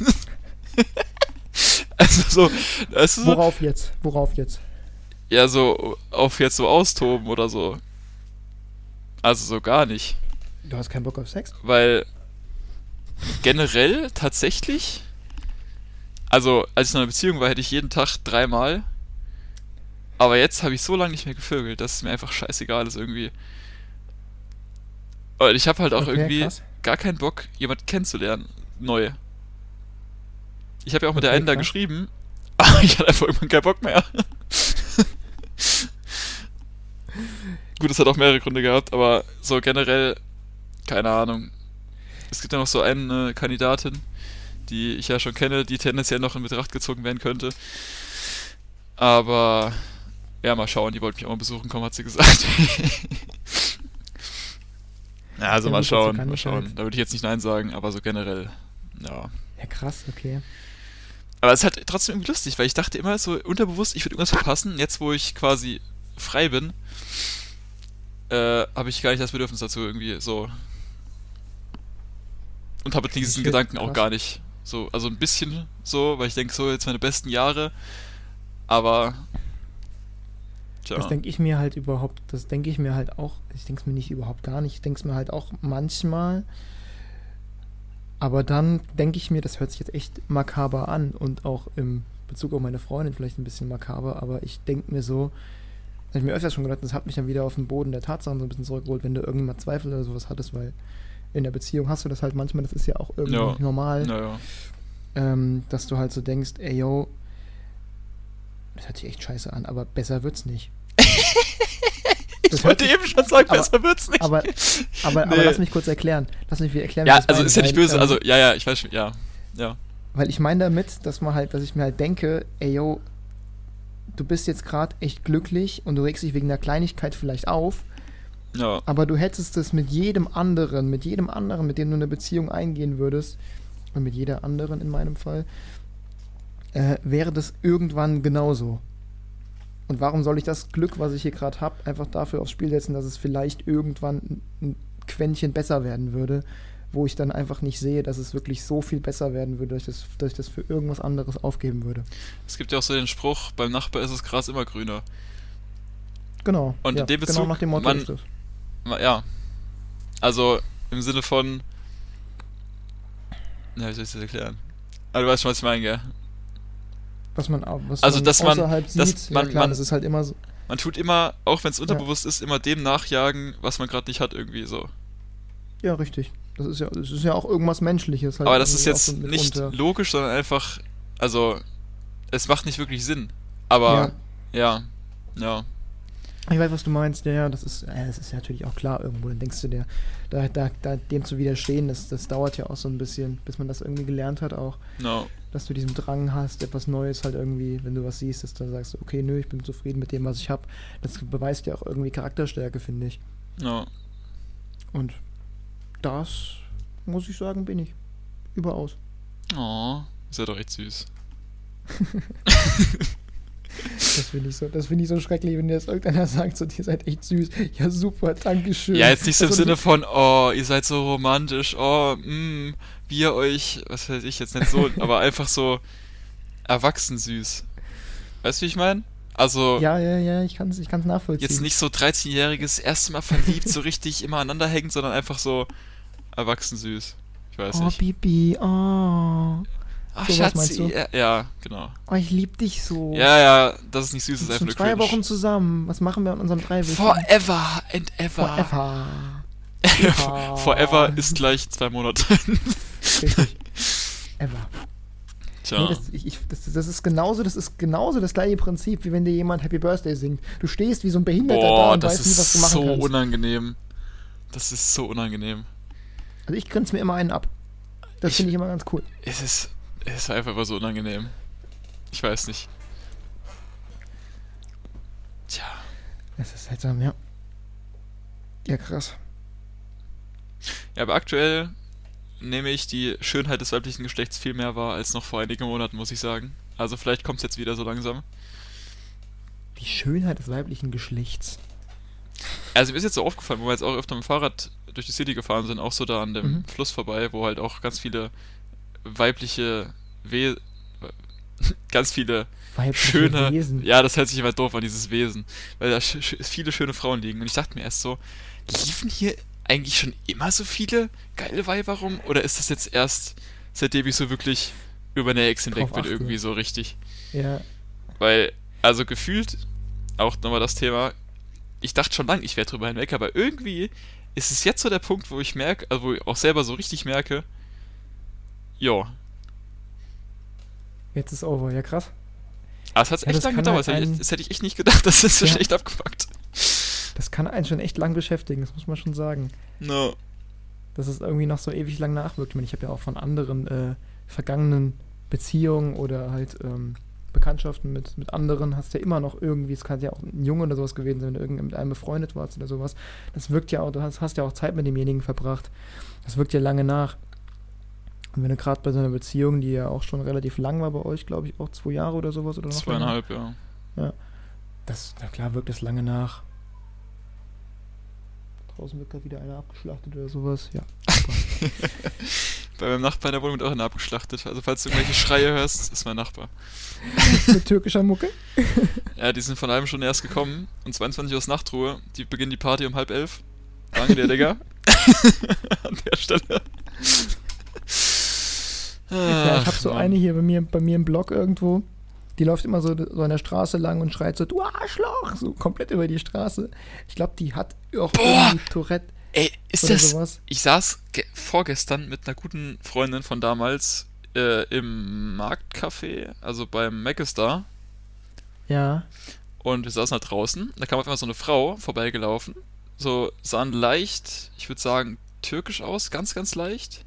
also so, weißt du, so, Worauf jetzt? Worauf jetzt? ja, so auf jetzt so austoben oder so. Also so gar nicht. Du hast keinen Bock auf Sex? Weil generell tatsächlich, also als ich in einer Beziehung war, hätte ich jeden Tag dreimal. Aber jetzt habe ich so lange nicht mehr gevögelt, dass es mir einfach scheißegal ist irgendwie. Und ich habe halt auch Okay, irgendwie krass. gar keinen Bock, jemanden kennenzulernen. Neu. Ich habe ja auch mit der Okay, einen da geschrieben, [LAUGHS] aber ich hatte einfach irgendwann keinen Bock mehr. [LAUGHS] Gut, es hat auch mehrere Gründe gehabt, aber so generell, keine Ahnung. Es gibt ja noch so eine Kandidatin, die ich ja schon kenne, die tendenziell noch in Betracht gezogen werden könnte. Aber ja, mal schauen, die wollte mich auch mal besuchen kommen, hat sie gesagt. [LAUGHS] ja, also Ja, mal schauen, mal ich schauen. halt. Da würde ich jetzt nicht Nein sagen, aber so generell, ja. Ja, krass, okay. Aber es ist halt trotzdem irgendwie lustig, weil ich dachte immer so unterbewusst, ich würde irgendwas verpassen. Jetzt, wo ich quasi frei bin, äh, habe ich gar nicht das Bedürfnis dazu irgendwie so. Und habe diesen Gedanken auch gar nicht. So, also ein bisschen so, weil ich denke, so jetzt meine besten Jahre. Aber. Tja. Das denke ich mir halt überhaupt, das denke ich mir halt auch, ich denke es mir nicht überhaupt gar nicht, ich denke es mir halt auch manchmal. Aber dann denke ich mir, das hört sich jetzt echt makaber an und auch im Bezug auf meine Freundin vielleicht ein bisschen makaber, aber ich denke mir so, habe ich mir öfters schon gedacht, das hat mich dann wieder auf den Boden der Tatsachen so ein bisschen zurückgeholt, wenn du irgendjemand Zweifel oder sowas hattest, weil in der Beziehung hast du das halt manchmal, das ist ja auch irgendwie Ja. normal, Naja. ähm, dass du halt so denkst, ey yo, das hört sich echt scheiße an, aber besser wird's nicht. Ich Das wollte eben schon sagen, aber- besser wird's nicht. Aber, aber, Nee. aber lass mich kurz erklären. Lass mich erklären, ja, also ist ja nicht böse, ähm, also, ja, ja, ich weiß schon, ja. Ja. Weil ich meine damit, dass man halt, dass ich mir halt denke, ey yo, du bist jetzt gerade echt glücklich und du regst dich wegen einer Kleinigkeit vielleicht auf, Ja. aber du hättest es mit jedem anderen, mit jedem anderen, mit dem du eine Beziehung eingehen würdest, und mit jeder anderen in meinem Fall, äh, wäre das irgendwann genauso. Und warum soll ich das Glück, was ich hier gerade habe, einfach dafür aufs Spiel setzen, dass es vielleicht irgendwann ein- Quäntchen besser werden würde, wo ich dann einfach nicht sehe, dass es wirklich so viel besser werden würde, dass ich das, dass ich das für irgendwas anderes aufgeben würde. Es gibt ja auch so den Spruch, beim Nachbar ist das Gras immer grüner. Genau. Und in dem genau Bezug, nach dem Motto man- ist das. Ma- Ja. Also im Sinne von. Ja, wie soll ich das erklären? Ah, du weißt schon, was ich meine, gell? Was man, was Also, man dass man- außerhalb dass sieht, man- ja klar, man- das ist halt immer so. Man tut immer, auch wenn es unterbewusst ist, immer dem nachjagen, was man gerade nicht hat, irgendwie so. Ja, richtig. Das ist ja, das ist ja auch irgendwas Menschliches. Halt Aber das ist jetzt so nicht logisch, sondern einfach. Also, es macht nicht wirklich Sinn. Aber, ja. Ja. Ich weiß, was du meinst, ja, ja, das ist, ja, das ist ja natürlich auch klar irgendwo. Dann denkst du dir, da, da, da dem zu widerstehen, das, das dauert ja auch so ein bisschen, bis man das irgendwie gelernt hat, auch, No. Dass du diesen Drang hast, etwas Neues halt irgendwie, wenn du was siehst, dass du sagst, okay, nö, ich bin zufrieden mit dem, was ich habe. Das beweist ja auch irgendwie Charakterstärke, finde ich. No. Und das, muss ich sagen, bin ich. Überaus. Oh, ist ja doch echt süß. [LAUGHS] Das finde ich, so, das finde ich so schrecklich, wenn dir das irgendeiner sagt, so, ihr seid echt süß. Ja, super, Dankeschön. Ja, jetzt nicht so im Also, Sinne von, oh, ihr seid so romantisch, oh, mh, wie ihr euch, was weiß ich jetzt nicht so, [LAUGHS] aber einfach so erwachsen süß. Weißt du, wie ich meine? Also, Ja, ja, ja, ich kann es ich kann's nachvollziehen. jetzt nicht so 13-jähriges, erste Mal verliebt, so richtig immer aneinander hängt, sondern einfach so erwachsen süß. Ich weiß Oh, nicht. Bibi, oh. Ach, Schatzi, du? ja, ja, genau. oh, ich lieb dich so. Ja, ja, das ist nicht süß, das ist einfach nur zwei cringe. Wochen zusammen. Was machen wir an unserem Dreiwöchchen? Forever and ever. Forever. [LAUGHS] Forever ist gleich zwei Monate. Richtig. [LAUGHS] Ever. Tja. Nee, das, ich, das, das ist genauso, das ist genauso das gleiche Prinzip, wie wenn dir jemand Happy Birthday singt. Du stehst wie so ein Behinderter da Boah, und das weißt nie, was ist du machen so kannst. unangenehm. Das ist so unangenehm. Also ich grinse mir immer einen ab. Das finde ich immer ganz cool. Es ist, [LAUGHS] ist einfach immer so unangenehm. Ich weiß nicht. Tja. Es ist seltsam, ja. Ja, krass. Ja, aber aktuell nehme ich die Schönheit des weiblichen Geschlechts viel mehr wahr als noch vor einigen Monaten, muss ich sagen. Also vielleicht kommt es jetzt wieder so langsam. Die Schönheit des weiblichen Geschlechts. Also mir ist jetzt so aufgefallen, wo wir jetzt auch öfter mit dem Fahrrad durch die City gefahren sind, auch so da an dem Mhm. Fluss vorbei, wo halt auch ganz viele weibliche We ganz viele Weibliche schöne, Wesen. ja, das hört sich immer doof an, dieses Wesen, weil da sch viele schöne Frauen liegen. Und ich dachte mir erst so, liefen hier eigentlich schon immer so viele geile Weiber rum? Oder ist das jetzt erst, seitdem ich so wirklich über eine Ex hinweg bin, achte. irgendwie so richtig? Ja. Weil, also gefühlt, auch nochmal das Thema, ich dachte schon lange, ich wäre drüber hinweg, aber irgendwie ist es jetzt so der Punkt, wo ich merke, also wo ich auch selber so richtig merke, ja, Jetzt ist over. Ja, krass. aber es hat Ja, echt das lange gedauert, halt das, hätte ich, einen- das hätte ich echt nicht gedacht, [LAUGHS] dass das so Ja. schlecht abgepackt. Das kann einen schon echt lang beschäftigen, das muss man schon sagen. No. Dass es irgendwie noch so ewig lang nachwirkt. Ich meine, ich habe ja auch von anderen äh, vergangenen Beziehungen oder halt ähm, Bekanntschaften mit, mit anderen, hast ja immer noch irgendwie, es kann ja auch ein Junge oder sowas gewesen sein, wenn du irgendwie mit einem befreundet warst oder sowas. Das wirkt ja auch, du hast, hast ja auch Zeit mit demjenigen verbracht. Das wirkt ja lange nach. Und wenn du gerade bei so einer Beziehung, die ja auch schon relativ lang war bei euch, glaube ich, auch zwei Jahre oder sowas oder noch länger, Zweieinhalb, ja. Das, na klar, wirkt es lange nach. Draußen wird gerade wieder einer abgeschlachtet oder sowas. Ja. [LAUGHS] Bei meinem Nachbar in der Wohnung wird auch einer abgeschlachtet. Also falls du irgendwelche Schreie hörst, ist mein Nachbar. [LAUGHS] Mit türkischer Mucke. [LAUGHS] Ja, die sind von halben Stunde erst gekommen. Und 22 Uhr ist Nachtruhe. Die beginnen die Party um halb elf. Danke dir, Digga. An der Stelle. Ja, ich habe so eine hier bei mir, bei mir im Blog irgendwo. Die läuft immer so, so an der Straße lang und schreit so, du Arschloch, so komplett über die Straße. Ich glaube, die hat auch Boah! irgendwie Tourette Ey, ist oder das. sowas. Ich saß ge- vorgestern mit einer guten Freundin von damals äh, im Marktcafé, also beim Mackestar. Ja. Und wir saßen da draußen. Da kam auf einmal so eine Frau vorbeigelaufen. So sahen leicht, ich würde sagen, türkisch aus, ganz, ganz leicht.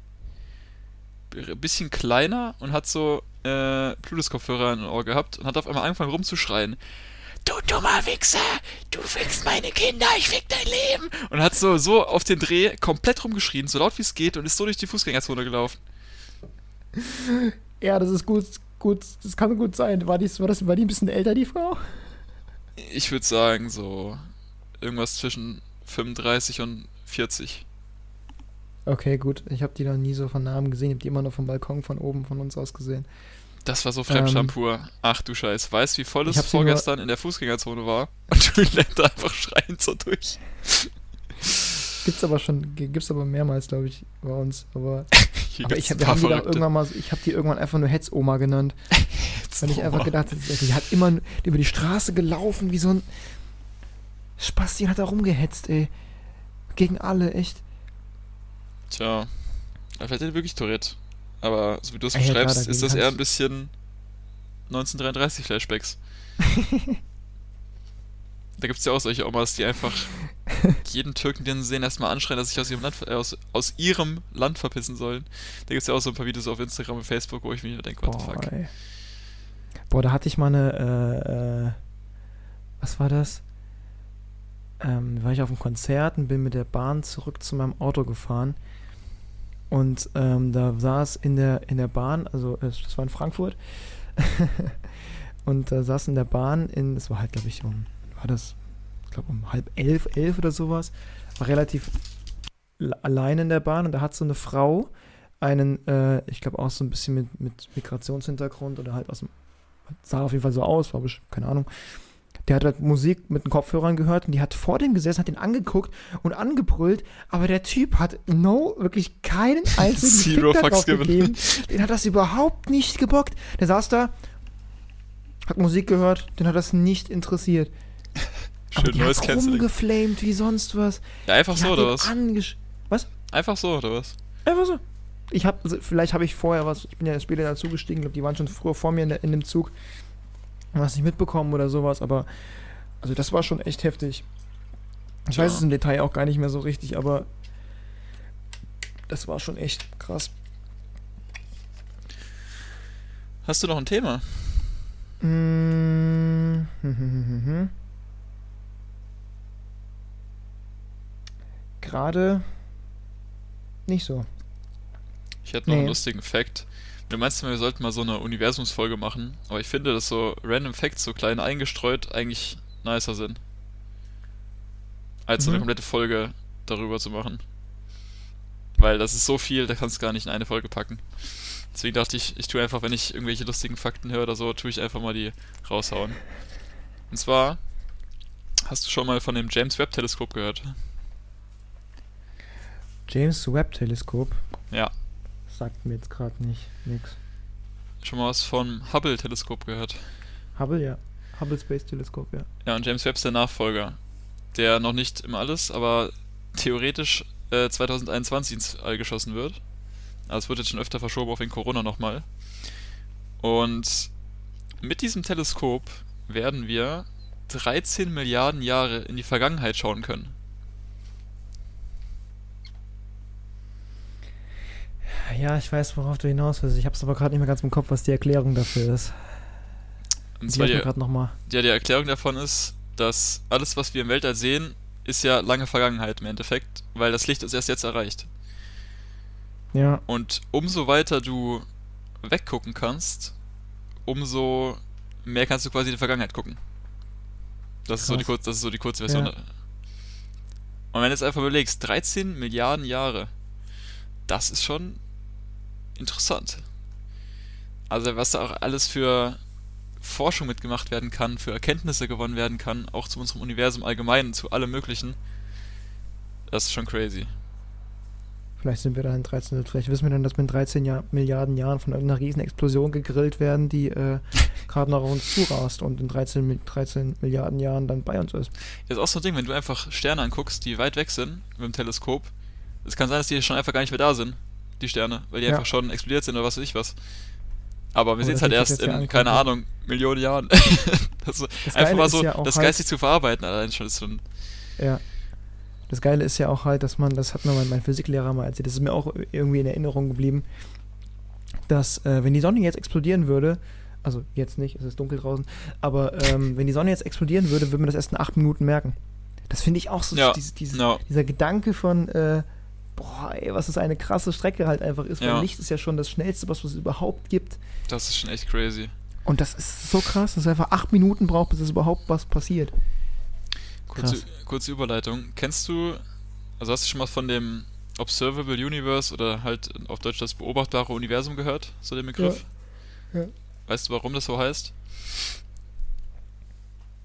Ein bisschen kleiner und hat so äh, Bluetooth-Kopfhörer im Ohr gehabt und hat auf einmal angefangen rumzuschreien. Du dummer Wichser, du fickst meine Kinder, ich fick dein Leben. Und hat so, so auf den Dreh komplett rumgeschrien, so laut wie es geht und ist so durch die Fußgängerzone gelaufen. Ja, das ist gut, gut, das kann gut sein. War die, war, das, war die ein bisschen älter, die Frau? Ich würde sagen, so irgendwas zwischen 35 und 40. Okay, gut. Ich habe die noch nie so von Namen gesehen. Ich habe die immer nur vom Balkon von oben von uns aus gesehen. Das war so Fremdscham pur. Ach du Scheiß. Weißt wie voll Ähm, es hab vorgestern in der Fußgängerzone war? [LAUGHS] Und du da einfach schreiend so durch. Gibt's aber schon, gibt's aber mehrmals, glaube ich, bei uns. Aber, [LAUGHS] aber ich, paar haben die irgendwann mal, ich habe die irgendwann einfach nur Hetzoma genannt. [LAUGHS] Jetzt Weil ich einfach gedacht habe, die hat immer über die Straße gelaufen, wie so ein Spasti hat da rumgehetzt, ey. Gegen alle, echt. Tja. Ja, vielleicht er wirklich Tourette. Aber so wie du es beschreibst, ist das eher ein bisschen 1933 Flashbacks. [LAUGHS] Da gibt es ja auch solche Omas, die einfach [LAUGHS] jeden Türken, den sie sehen, erstmal anschreien, dass sich aus ihrem Land, äh, aus, aus ihrem Land verpissen sollen. Da gibt es ja auch so ein paar Videos auf Instagram und Facebook, wo ich mir denke, what the Boah, fuck. ey. Boah, da hatte ich mal eine, äh, äh, was war das? Ähm, da war ich auf einem Konzert und bin mit der Bahn zurück zu meinem Auto gefahren. Und ähm, da saß in der, in der Bahn, also äh, das war in Frankfurt, [LAUGHS] und da saß in der Bahn in, es war halt, glaube ich, um, war das, ich glaube um halb elf, elf oder sowas, war relativ allein in der Bahn und da hat so eine Frau einen, äh, ich glaube auch so ein bisschen mit, mit Migrationshintergrund oder halt aus dem, sah auf jeden Fall so aus, war bestimmt, keine Ahnung. Der hat halt Musik mit den Kopfhörern gehört und die hat vor dem gesessen, hat den angeguckt und angebrüllt, aber der Typ hat no, wirklich keinen [LAUGHS] einzigen Zero fucks gegeben. Den hat das überhaupt nicht gebockt. Der saß da, hat Musik gehört, den hat das nicht interessiert. [LAUGHS] Schön neues Canceling. rumgeflamed wie sonst was. Ja, einfach Die so, oder was? angesch- Einfach so, oder was? Einfach so. ich habe, also vielleicht habe ich vorher was, ich bin ja später dazu gestiegen, glaube die waren schon früher vor mir in, der, in dem Zug, was nicht mitbekommen oder sowas, aber also das war schon echt heftig. Ich ja. weiß es im Detail auch gar nicht mehr so richtig, aber das war schon echt krass. Hast du noch ein Thema? Mmh. [LAUGHS] Gerade nicht so. Ich hätte noch nee. einen lustigen Fact. Du meinst, wir sollten mal so eine Universumsfolge machen, aber ich finde, dass so Random Facts, so klein eingestreut, eigentlich nicer sind. Als mhm. so eine komplette Folge darüber zu machen. Weil das ist so viel, da kannst du gar nicht in eine Folge packen. Deswegen dachte ich, ich tue einfach, wenn ich irgendwelche lustigen Fakten höre oder so, tue ich einfach mal die raushauen. Und zwar, hast du schon mal von dem James Webb Teleskop gehört? James Webb Teleskop? Ja. Sagt mir jetzt gerade nicht nix. Schon mal was vom Hubble Teleskop gehört? Hubble, ja. Hubble Space Teleskop, ja. Ja, und James Webb ist der Nachfolger. Der noch nicht immer alles, aber theoretisch äh, 2021 ins All geschossen wird. Also es wird jetzt schon öfter verschoben auf den Corona nochmal. Und mit diesem Teleskop werden wir 13 Milliarden Jahre in die Vergangenheit schauen können. Ja, ich weiß, worauf du hinaus willst. Ich habe es aber gerade nicht mehr ganz im Kopf, was die Erklärung dafür ist. Und zwar die, noch mal. Ja, die Erklärung davon ist, dass alles, was wir im Weltall sehen, ist ja lange Vergangenheit im Endeffekt, weil das Licht uns erst jetzt erreicht. Ja. Und umso weiter du weggucken kannst, umso mehr kannst du quasi in die Vergangenheit gucken. Das ist, so die, das ist so die kurze Version. Ja. Und wenn du jetzt einfach überlegst, 13 Milliarden Jahre, das ist schon interessant. Also was da auch alles für Forschung mitgemacht werden kann, für Erkenntnisse gewonnen werden kann, auch zu unserem Universum allgemein, zu allem möglichen, das ist schon crazy. Vielleicht sind wir da in 13, vielleicht wissen wir dann, dass wir in 13 Jahr, Milliarden Jahren von irgendeiner riesen Explosion gegrillt werden, die äh, [LAUGHS] gerade nach uns zurast und in 13, 13 Milliarden Jahren dann bei uns ist. Das ist auch so ein Ding, wenn du einfach Sterne anguckst, die weit weg sind mit dem Teleskop, es kann sein, dass die schon einfach gar nicht mehr da sind, die Sterne, weil die ja. einfach schon explodiert sind oder was weiß ich was. Aber wir sehen es halt erst in, keine Ahnung, Millionen Jahren. [LAUGHS] das, das einfach mal so, ja das halt geistig zu verarbeiten, allein schon ist schon. Ja. Das Geile ist ja auch halt, dass man, das hat mir mein, Physiklehrer mal erzählt, das ist mir auch irgendwie in Erinnerung geblieben, dass, äh, wenn die Sonne jetzt explodieren würde, also jetzt nicht, es ist dunkel draußen, aber ähm, wenn die Sonne jetzt explodieren würde, würde man das erst in acht Minuten merken. Das finde ich auch so, ja. diese, diese, ja. dieser Gedanke von, äh, boah, ey, was das eine krasse Strecke halt einfach ist, ja. weil Licht ist ja schon das schnellste, was es überhaupt gibt. Das ist schon echt crazy. Und das ist so krass, dass es einfach acht Minuten braucht, bis es überhaupt was passiert. Kurze, kurze Überleitung. Kennst du, also hast du schon mal von dem Observable Universe oder halt auf Deutsch das beobachtbare Universum gehört, so den Begriff? Ja. ja. Weißt du, warum das so heißt?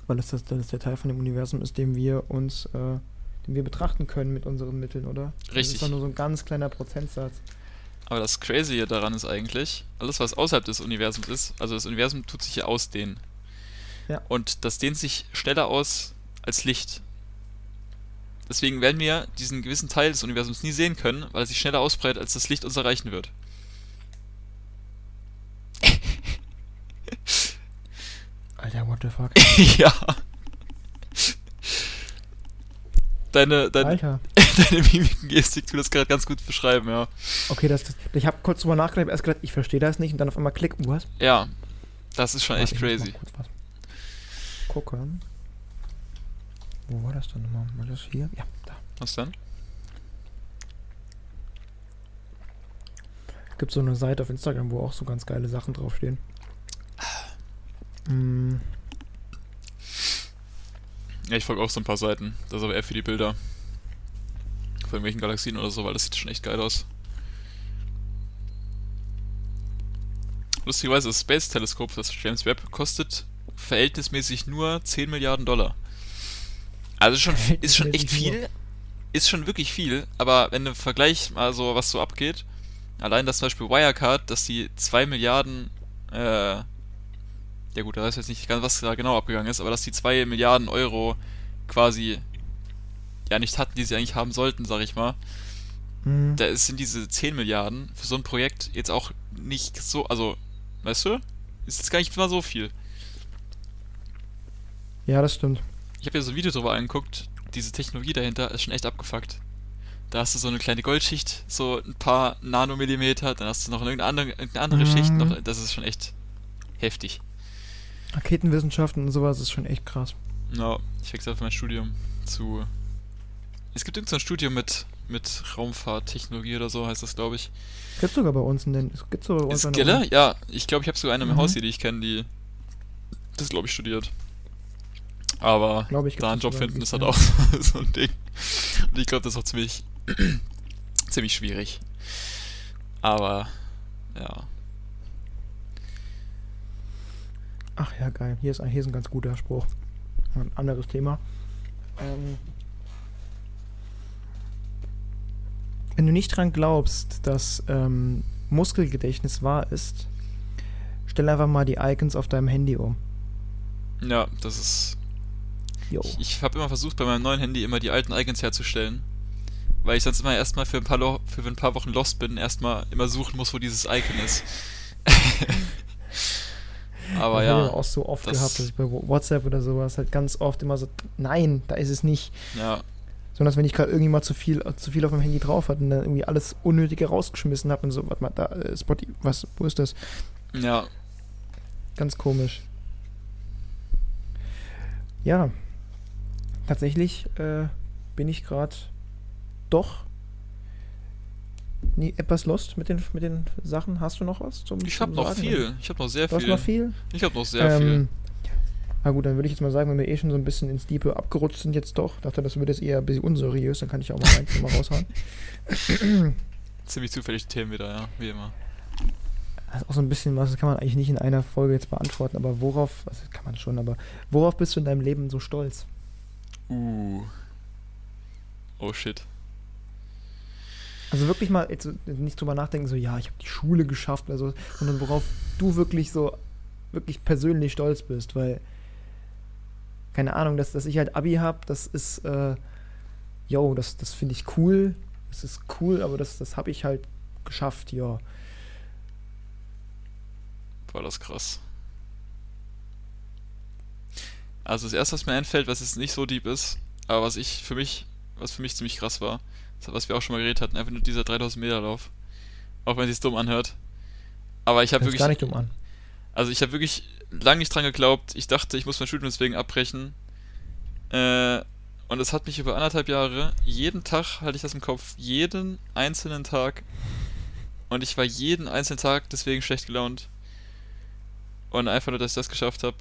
Weil es das, das der Teil von dem Universum ist, dem wir uns, äh, den wir betrachten können mit unseren Mitteln, oder? Richtig. Das ist doch nur so ein ganz kleiner Prozentsatz. Aber das Crazy daran ist eigentlich, alles was außerhalb des Universums ist, also das Universum tut sich ja ausdehnen. Ja. Und das dehnt sich schneller aus als Licht. Deswegen werden wir diesen gewissen Teil des Universums nie sehen können, weil er sich schneller ausbreitet, als das Licht uns erreichen wird. Alter, what the fuck? [LAUGHS] ja. Deine, deine, Alter. [LAUGHS] deine Mimikengestik tut das gerade ganz gut beschreiben, ja. Okay, das, das ich habe kurz drüber nachgedacht, erst gedacht, ich verstehe das nicht und dann auf einmal klick, was? Ja, das ist schon Warte, echt crazy. Gucken. Wo war das denn nochmal? War das hier? Ja, da. Was denn? Gibt so eine Seite auf Instagram, wo auch so ganz geile Sachen draufstehen. Mm. Ja, ich folge auch so ein paar Seiten. Das ist aber eher für die Bilder. Von irgendwelchen Galaxien oder so, weil das sieht schon echt geil aus. Lustigerweise, das Space-Teleskop, das James Webb, kostet verhältnismäßig nur 10 Milliarden Dollar. Also schon, ist schon echt viel. Ist schon wirklich viel, aber wenn du vergleichst mal so, was so abgeht, allein das Beispiel Wirecard, dass die 2 Milliarden, äh, ja gut, da weiß ich jetzt nicht ganz, was da genau abgegangen ist, aber dass die 2 Milliarden Euro quasi ja nicht hatten, die sie eigentlich haben sollten, sag ich mal. mhm. da sind diese 10 Milliarden für so ein Projekt jetzt auch nicht so, also, weißt du, ist jetzt gar nicht mal so viel. Ja, das stimmt. Ich habe ja so ein Video drüber angeguckt, diese Technologie dahinter ist schon echt abgefuckt. Da hast du so eine kleine Goldschicht, so ein paar Nanomillimeter, dann hast du noch irgendeine andere, irgendeine andere mhm. Schicht, noch, das ist schon echt heftig. Raketenwissenschaften und sowas ist schon echt krass. Ja, ich wechsle auf mein Studium zu. Es gibt irgendein so Studium mit, mit Raumfahrttechnologie oder so, heißt das, glaube ich. Gibt sogar bei uns einen. Gibt sogar bei uns ist Gelle? Ja, ich glaube, ich habe sogar eine im mhm. Haus hier, die ich kenne, die das, glaube ich, studiert. Aber ich, da einen Job finden ist halt auch [LAUGHS] so ein Ding. Und ich glaube, das ist auch ziemlich, [CLEARS THROAT] ziemlich schwierig. Aber, ja. Ach ja, geil. Hier ist, hier ist ein ganz guter Spruch. Ein anderes Thema. Ähm, wenn du nicht dran glaubst, dass ähm, Muskelgedächtnis wahr ist, stell einfach mal die Icons auf deinem Handy um. Ja, das ist. Jo. Ich, ich habe immer versucht, bei meinem neuen Handy immer die alten Icons herzustellen. Weil ich sonst immer erstmal für ein paar, Lo für ein paar Wochen lost bin, erstmal immer suchen muss, wo dieses Icon ist. [LAUGHS] Aber das ja. Ich auch so oft gehabt, dass ich bei WhatsApp oder sowas halt ganz oft immer so, nein, da ist es nicht. Ja. Sondern dass wenn ich gerade irgendwie mal zu viel, zu viel auf meinem Handy drauf hatte und dann irgendwie alles Unnötige rausgeschmissen habe und so, warte mal, da, äh, Spotify, was, wo ist das? Ja. Ganz komisch. Ja. Tatsächlich äh, bin ich gerade doch nie etwas lost mit den, mit den Sachen? Hast du noch was zum Ich habe noch viel. Ich habe noch sehr du viel. Hast noch viel? Ich habe noch sehr ähm, viel. Na gut, dann würde ich jetzt mal sagen, wenn wir eh schon so ein bisschen ins Diepe abgerutscht sind jetzt doch, dachte, das wird jetzt eher ein bisschen unseriös, dann kann ich auch mal eins mal raushauen. [CLEARS THROAT] Ziemlich zufällig Themen wieder, ja, wie immer. Das ist auch so ein bisschen was, das kann man eigentlich nicht in einer Folge jetzt beantworten, aber worauf, also kann man schon, aber worauf bist du in deinem Leben so stolz? Uh. Oh shit. Also wirklich mal jetzt nicht drüber nachdenken, so ja, ich habe die Schule geschafft oder so, sondern worauf du wirklich so wirklich persönlich stolz bist, weil keine Ahnung, dass, dass ich halt Abi habe, das ist äh, yo, das, das finde ich cool. Das ist cool, aber das, das habe ich halt geschafft, ja. War das krass. Also das erste, was mir einfällt, was jetzt nicht so deep ist, aber was ich für mich, was für mich ziemlich krass war, was wir auch schon mal geredet hatten, einfach nur dieser 3000 Meter Lauf. Auch wenn es sich dumm anhört. Aber ich habe wirklich. gar nicht dumm an. Also ich habe wirklich lange nicht dran geglaubt. Ich dachte, ich muss mein Studium deswegen abbrechen. Äh, und es hat mich über anderthalb Jahre, jeden Tag hatte ich das im Kopf, jeden einzelnen Tag. Und ich war jeden einzelnen Tag deswegen schlecht gelaunt. Und einfach nur, dass ich das geschafft habe,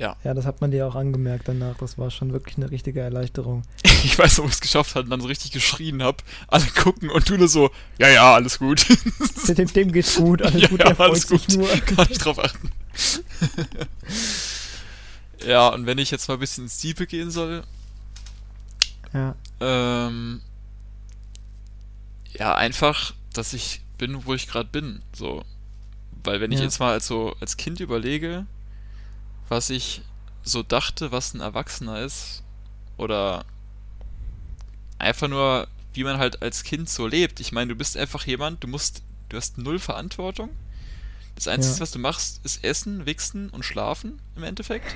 ja. Ja, das hat man dir auch angemerkt danach. Das war schon wirklich eine richtige Erleichterung. [LAUGHS] ich weiß, wo ich es geschafft habe und dann so richtig geschrien habe. Alle gucken und du nur so, ja, ja, alles gut. [LAUGHS] dem, dem geht's gut, alles ja, gut, ja, alles gut. Nur. [LAUGHS] Kann ich drauf achten. ja, und wenn ich jetzt mal ein bisschen ins Diepe gehen soll. Ja. Ähm, ja, einfach, dass ich bin, wo ich gerade bin. So. Weil wenn ja. ich jetzt mal als, so, als Kind überlege, was ich so dachte, was ein Erwachsener ist. Oder einfach nur, wie man halt als Kind so lebt. Ich meine, du bist einfach jemand, du musst, du hast null Verantwortung. Das Einzige, ja. was du machst, ist Essen, Wichsen und Schlafen im Endeffekt.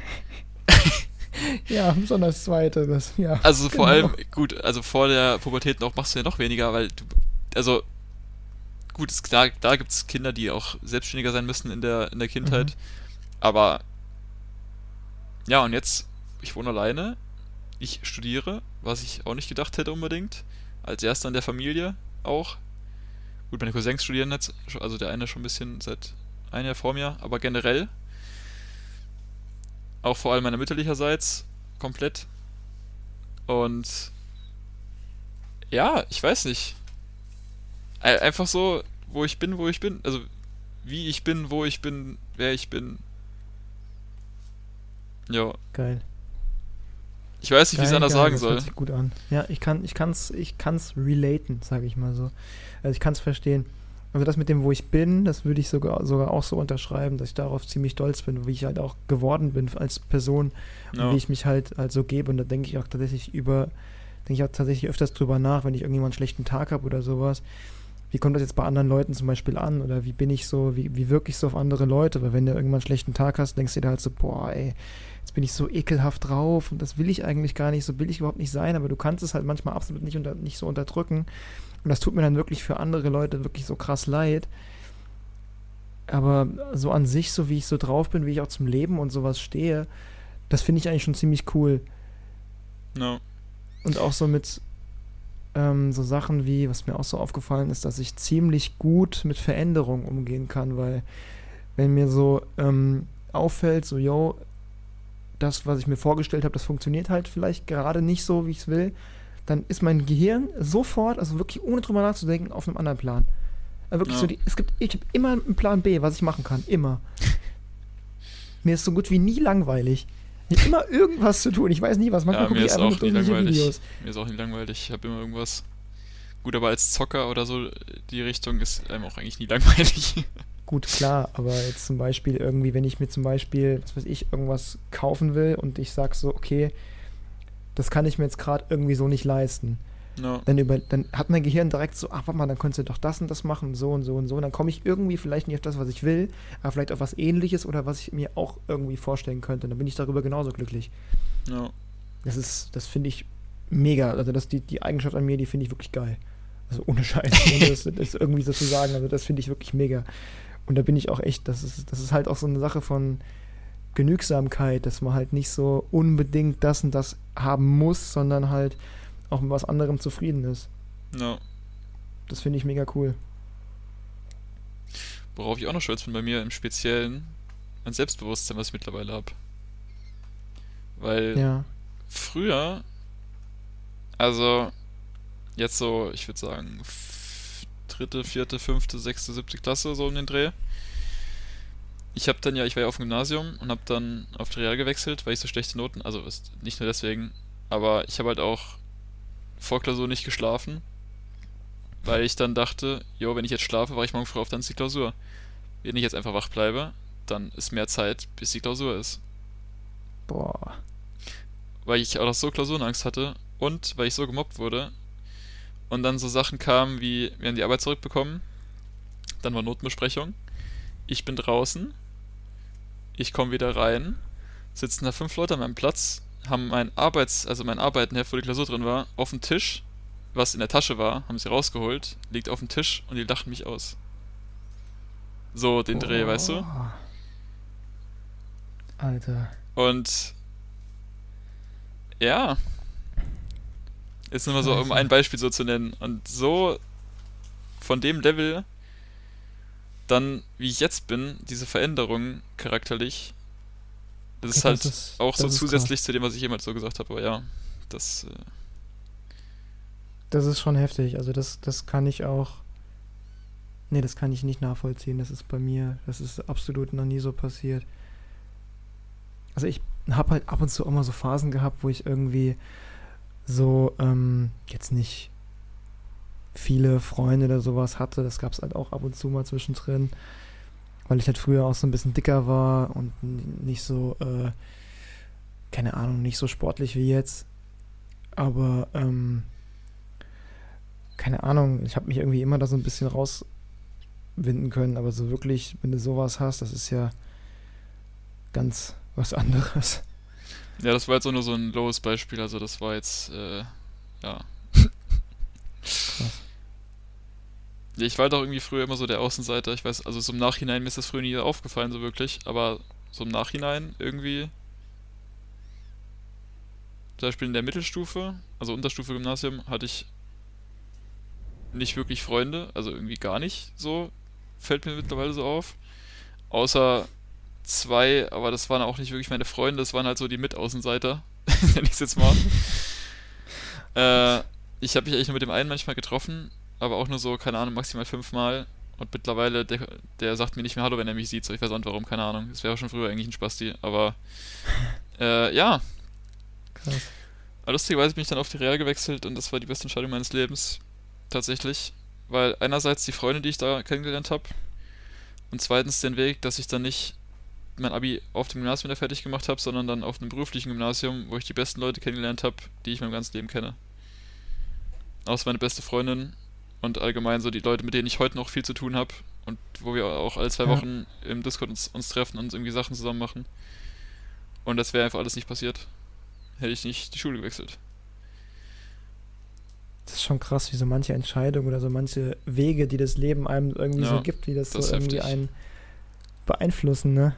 [LAUGHS] ja, besonders das Zweite. Das, ja, also genau. vor allem, gut, also vor der Pubertät noch machst du ja noch weniger, weil du, also gut, ist klar, da gibt es Kinder, die auch selbstständiger sein müssen in der, in der Kindheit. Mhm. Aber ja, und jetzt, ich wohne alleine, ich studiere, was ich auch nicht gedacht hätte unbedingt. Als erster in der Familie auch. Gut, meine Cousins studieren jetzt, also der eine schon ein bisschen seit ein Jahr vor mir, aber generell. Auch vor allem meiner mütterlicherseits komplett. Und ja, ich weiß nicht. Einfach so, wo ich bin, wo ich bin. Also wie ich bin, wo ich bin, wer ich bin. Ja. Geil. Ich weiß nicht, wie ich es anders geil, sagen das soll. Hört sich gut an. Ja, ich kann, ich kann's, ich kann's relaten, sage ich mal so. Also ich kann es verstehen. Also das mit dem, wo ich bin, das würde ich sogar, sogar auch so unterschreiben, dass ich darauf ziemlich stolz bin, wie ich halt auch geworden bin als Person ja. und wie ich mich halt, halt so gebe. Und da denke ich auch tatsächlich über denke ich auch tatsächlich öfters drüber nach, wenn ich irgendjemand einen schlechten Tag habe oder sowas. Wie kommt das jetzt bei anderen Leuten zum Beispiel an? Oder wie bin ich so, wie, wie wirke ich so auf andere Leute? Weil wenn du irgendwann einen schlechten Tag hast, denkst du dir halt so, boah, ey, jetzt bin ich so ekelhaft drauf und das will ich eigentlich gar nicht, so will ich überhaupt nicht sein, aber du kannst es halt manchmal absolut nicht, unter, nicht so unterdrücken. Und das tut mir dann wirklich für andere Leute wirklich so krass leid. Aber so an sich, so wie ich so drauf bin, wie ich auch zum Leben und sowas stehe, das finde ich eigentlich schon ziemlich cool. No. Und auch so mit ähm, so Sachen wie, was mir auch so aufgefallen ist, dass ich ziemlich gut mit Veränderungen umgehen kann, weil wenn mir so ähm, auffällt, so, yo, das, was ich mir vorgestellt habe, das funktioniert halt vielleicht gerade nicht so, wie ich es will, dann ist mein Gehirn sofort, also wirklich ohne drüber nachzudenken, auf einem anderen Plan. Also wirklich Ja. so, die, es gibt, ich habe immer einen Plan B, was ich machen kann, immer. [LAUGHS] Mir ist so gut wie nie langweilig. Immer irgendwas zu tun. Ich weiß nie was. Manchmal Ja, gucke ich ist einfach auch nur langweilig. Videos. Mir ist auch nie langweilig. Ich habe immer irgendwas. Gut, aber als Zocker oder so, die Richtung ist einem auch eigentlich nie langweilig. [LAUGHS] Gut, klar, aber jetzt zum Beispiel irgendwie, wenn ich mir zum Beispiel, was weiß ich, irgendwas kaufen will und ich sag so, okay, das kann ich mir jetzt gerade irgendwie so nicht leisten. No. Dann, über, dann hat mein Gehirn direkt so, ach, warte mal, dann könntest du doch das und das machen, so und so und so. Und dann komme ich irgendwie vielleicht nicht auf das, was ich will, aber vielleicht auf was ähnliches oder was ich mir auch irgendwie vorstellen könnte. Und dann bin ich darüber genauso glücklich. no. Das ist, das finde ich mega. Also das, die, die Eigenschaft an mir, die finde ich wirklich geil. Also ohne Scheiß, [LAUGHS] ohne das, das irgendwie so zu sagen. Also das finde ich wirklich mega. Und da bin ich auch echt, das ist, das ist halt auch so eine Sache von Genügsamkeit, dass man halt nicht so unbedingt das und das haben muss, sondern halt auch mit was anderem zufrieden ist. no. Das finde ich mega cool. Worauf ich auch noch stolz bin bei mir im Speziellen, mein Selbstbewusstsein, was ich mittlerweile habe. Weil Ja. früher, also jetzt so, ich würde sagen, dritte, vierte, fünfte, sechste, siebte Klasse, so um den Dreh. Ich habe dann ja, ich war ja auf dem Gymnasium und habe dann auf die Real gewechselt, weil ich so schlechte Noten, also nicht nur deswegen, aber ich habe halt auch vor Klausur nicht geschlafen, weil ich dann dachte, jo, wenn ich jetzt schlafe, war ich morgen früh auf, dann ist die Klausur. Wenn ich jetzt einfach wach bleibe, dann ist mehr Zeit, bis die Klausur ist Boah. weil ich auch noch so Klausurenangst hatte und weil ich so gemobbt wurde. Und dann so Sachen kamen wie, wir haben die Arbeit zurückbekommen, dann war Notenbesprechung, ich bin draußen, ich komme wieder rein, sitzen da fünf Leute an meinem Platz, haben mein Arbeits-, also mein Arbeitenheft, wo die Klausur drin war, auf dem Tisch, was in der Tasche war, haben sie rausgeholt, liegt auf dem Tisch und die lachen mich aus. So den Dreh, weißt du? Alter. Und ja, jetzt nur mal so, um ein Beispiel so zu nennen. Und so von dem Level dann, wie ich jetzt bin, diese Veränderung charakterlich, das ist halt das auch so zusätzlich zu dem, was ich jemals so gesagt habe. Aber ja, das, äh, Das ist schon heftig. Also das, das kann ich auch. Nee, das kann ich nicht nachvollziehen. Das ist bei mir, das ist absolut noch nie so passiert. Also ich habe halt ab und zu auch mal so Phasen gehabt, wo ich irgendwie so ähm, jetzt nicht viele Freunde oder sowas hatte. Das gab es halt auch ab und zu mal zwischendrin, weil ich halt früher auch so ein bisschen dicker war und nicht so, äh, keine Ahnung, nicht so sportlich wie jetzt. Aber ähm, keine Ahnung, ich habe mich irgendwie immer da so ein bisschen rauswinden können, aber so wirklich, wenn du sowas hast, das ist ja ganz was anderes. ja, das war jetzt auch nur so ein lowes Beispiel. Also das war jetzt, äh, ja. Krass. Ich war auch irgendwie früher immer so der Außenseiter. Ich weiß, also so im Nachhinein mir ist das früher nie aufgefallen, so wirklich. Aber so im Nachhinein irgendwie. Zum Beispiel in der Mittelstufe, also Unterstufe Gymnasium, hatte ich nicht wirklich Freunde, also irgendwie gar nicht so, fällt mir mittlerweile so auf. Außer zwei, aber das waren auch nicht wirklich meine Freunde, das waren halt so die Mitaußenseiter, [LAUGHS] nenne ich es jetzt mal. [LAUGHS] äh, ich habe mich eigentlich nur mit dem einen manchmal getroffen, aber auch nur so, keine Ahnung, maximal fünfmal. Und mittlerweile, der, der sagt mir nicht mehr Hallo, wenn er mich sieht. So, ich weiß auch nicht warum, keine Ahnung. Das wäre auch schon früher eigentlich ein Spasti. Aber [LAUGHS] äh, ja, Krass. aber lustigerweise bin ich dann auf die Real gewechselt und das war die beste Entscheidung meines Lebens. Tatsächlich. Weil einerseits die Freunde, die ich da kennengelernt habe, und zweitens den Weg, dass ich dann nicht mein Abi auf dem Gymnasium wieder fertig gemacht habe, sondern dann auf einem beruflichen Gymnasium, wo ich die besten Leute kennengelernt habe, die ich mein ganzes Leben kenne. außer meine beste Freundin und allgemein so die Leute, mit denen ich heute noch viel zu tun habe und wo wir auch alle zwei Ja. Wochen im Discord uns, uns treffen und irgendwie Sachen zusammen machen. Und das wäre einfach alles nicht passiert. Hätte ich nicht die Schule gewechselt. Das ist schon krass, wie so manche Entscheidungen oder so manche Wege, die das Leben einem irgendwie Ja, so gibt, wie das, das so irgendwie heftig. einen beeinflussen, ne?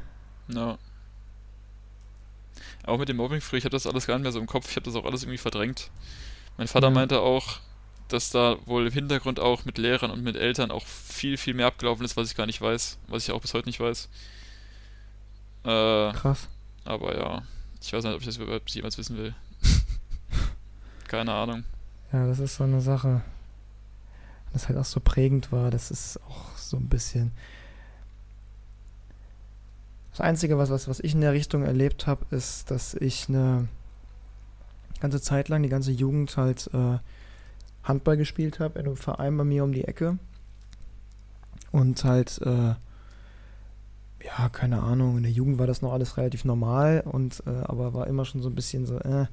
Ja. Auch mit dem Mobbing früher, ich habe das alles gar nicht mehr so im Kopf, ich habe das auch alles irgendwie verdrängt. Mein Vater Ja. meinte auch, dass da wohl im Hintergrund auch mit Lehrern und mit Eltern auch viel, viel mehr abgelaufen ist, was ich gar nicht weiß, was ich auch bis heute nicht weiß. Äh, Krass. aber ja, ich weiß nicht, ob ich das überhaupt jemals wissen will. [LAUGHS] Keine Ahnung. Ja, das ist so eine Sache. Das halt auch so prägend war, das ist auch so ein bisschen. Das Einzige, was, was, was ich in der Richtung erlebt habe, ist, dass ich eine ganze Zeit lang, die ganze Jugend halt äh, Handball gespielt habe, in einem Verein bei mir um die Ecke. Und halt, äh, ja, keine Ahnung, in der Jugend war das noch alles relativ normal und äh, aber war immer schon so ein bisschen so, äh,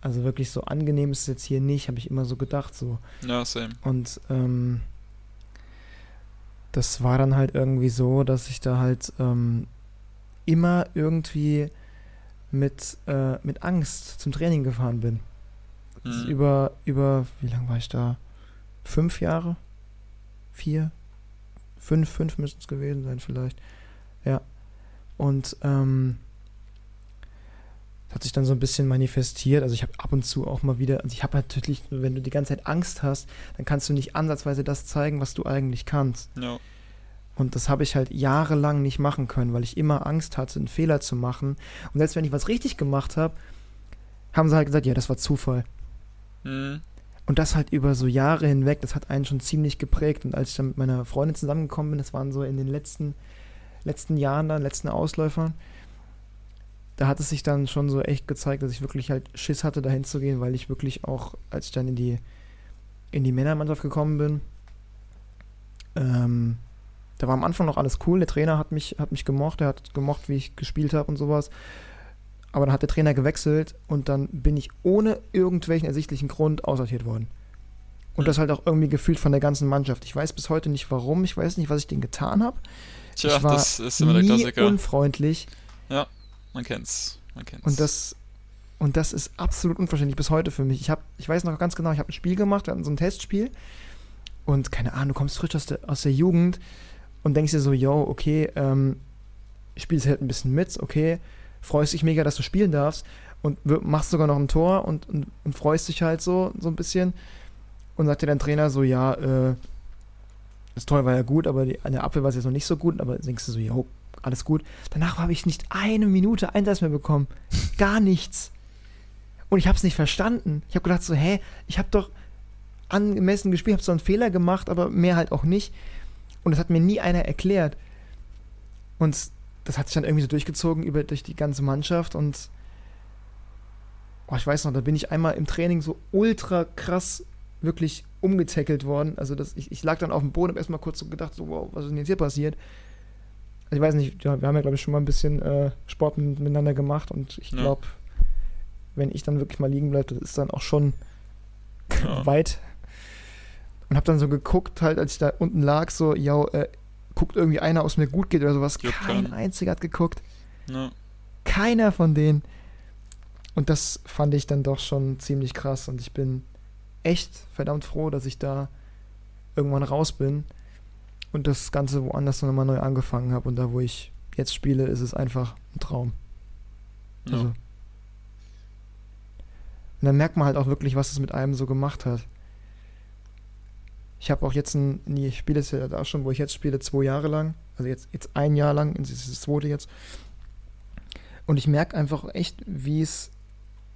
also wirklich so angenehm ist es jetzt hier nicht, habe ich immer so gedacht, so. Ja, same. Und ähm, das war dann halt irgendwie so, dass ich da halt ähm, immer irgendwie mit, äh, mit Angst zum Training gefahren bin. Mhm. Über, über, wie lange war ich da? Fünf Jahre? Vier? Fünf, fünf müssten es gewesen sein vielleicht. Ja. Und ähm, das hat sich dann so ein bisschen manifestiert. Also ich habe ab und zu auch mal wieder, also ich habe natürlich, wenn du die ganze Zeit Angst hast, dann kannst du nicht ansatzweise das zeigen, was du eigentlich kannst. Ja. Und das habe ich halt jahrelang nicht machen können, weil ich immer Angst hatte, einen Fehler zu machen. Und selbst wenn ich was richtig gemacht habe, haben sie halt gesagt, ja, das war Zufall. Mhm. Und das halt über so Jahre hinweg, das hat einen schon ziemlich geprägt. Und als ich dann mit meiner Freundin zusammengekommen bin, das waren so in den letzten, letzten Jahren dann, letzten Ausläufern, da hat es sich dann schon so echt gezeigt, dass ich wirklich halt Schiss hatte, dahin zu gehen, weil ich wirklich auch, als ich dann in die, in die Männermannschaft gekommen bin, ähm, da war am Anfang noch alles cool. Der Trainer hat mich, hat mich gemocht, er hat gemocht, wie ich gespielt habe und sowas. Aber dann hat der Trainer gewechselt und dann bin ich ohne irgendwelchen ersichtlichen Grund aussortiert worden. Und Hm. das halt auch irgendwie gefühlt von der ganzen Mannschaft. Ich weiß bis heute nicht warum, ich weiß nicht, was ich denen getan habe. Tja, ich war das ist immer der nie Klassiker. unfreundlich Man kennt's. Man kennt's. und das und das ist absolut unverständlich bis heute für mich. Ich habe ich weiß noch ganz genau, ich habe ein Spiel gemacht, wir hatten so ein Testspiel und keine Ahnung, du kommst frisch aus der, aus der Jugend und denkst dir so, yo, okay, ähm, spielst halt ein bisschen mit, okay, freust dich mega, dass du spielen darfst und machst sogar noch ein Tor und, und, und freust dich halt so, so ein bisschen und sagt dir dein Trainer so, ja, äh, das Tor war ja gut, aber die, an der Abwehr war es jetzt noch nicht so gut, aber denkst du so, jo, alles gut. Danach habe ich nicht eine Minute Einsatz mehr bekommen. Gar nichts. Und ich habe es nicht verstanden. Ich habe gedacht so, hä, ich habe doch angemessen gespielt, habe so einen Fehler gemacht, aber mehr halt auch nicht. Und das hat mir nie einer erklärt. Und das hat sich dann irgendwie so durchgezogen über durch die ganze Mannschaft und oh, ich weiß noch, da bin ich einmal im Training so ultra krass wirklich umgetackelt worden. Also das, ich, ich lag dann auf dem Boden und habe erstmal kurz so gedacht, so, wow, was ist denn jetzt hier passiert? Also ich weiß nicht, ja, wir haben ja, glaube ich, schon mal ein bisschen äh, Sport mit- miteinander gemacht und ich Ja. glaube, wenn ich dann wirklich mal liegen bleibe, das ist dann auch schon Ja. [LAUGHS] weit. Und habe dann so geguckt, halt, als ich da unten lag, so, ja, äh, guckt irgendwie einer, ob es mir gut geht oder sowas. Kein keinen. einziger hat geguckt. Ja. Keiner von denen. Und das fand ich dann doch schon ziemlich krass. Und ich bin echt verdammt froh, dass ich da irgendwann raus bin und das Ganze woanders nochmal neu angefangen habe. Und da, wo ich jetzt spiele, ist es einfach ein Traum. Ja. Also. Und dann merkt man halt auch wirklich, was es mit einem so gemacht hat. Ich habe auch jetzt ein, nee, ich spiele es ja da schon, wo ich jetzt spiele, zwei Jahre lang. Also jetzt, jetzt ein Jahr lang, das ist das zweite jetzt. Und ich merke einfach echt, wie es,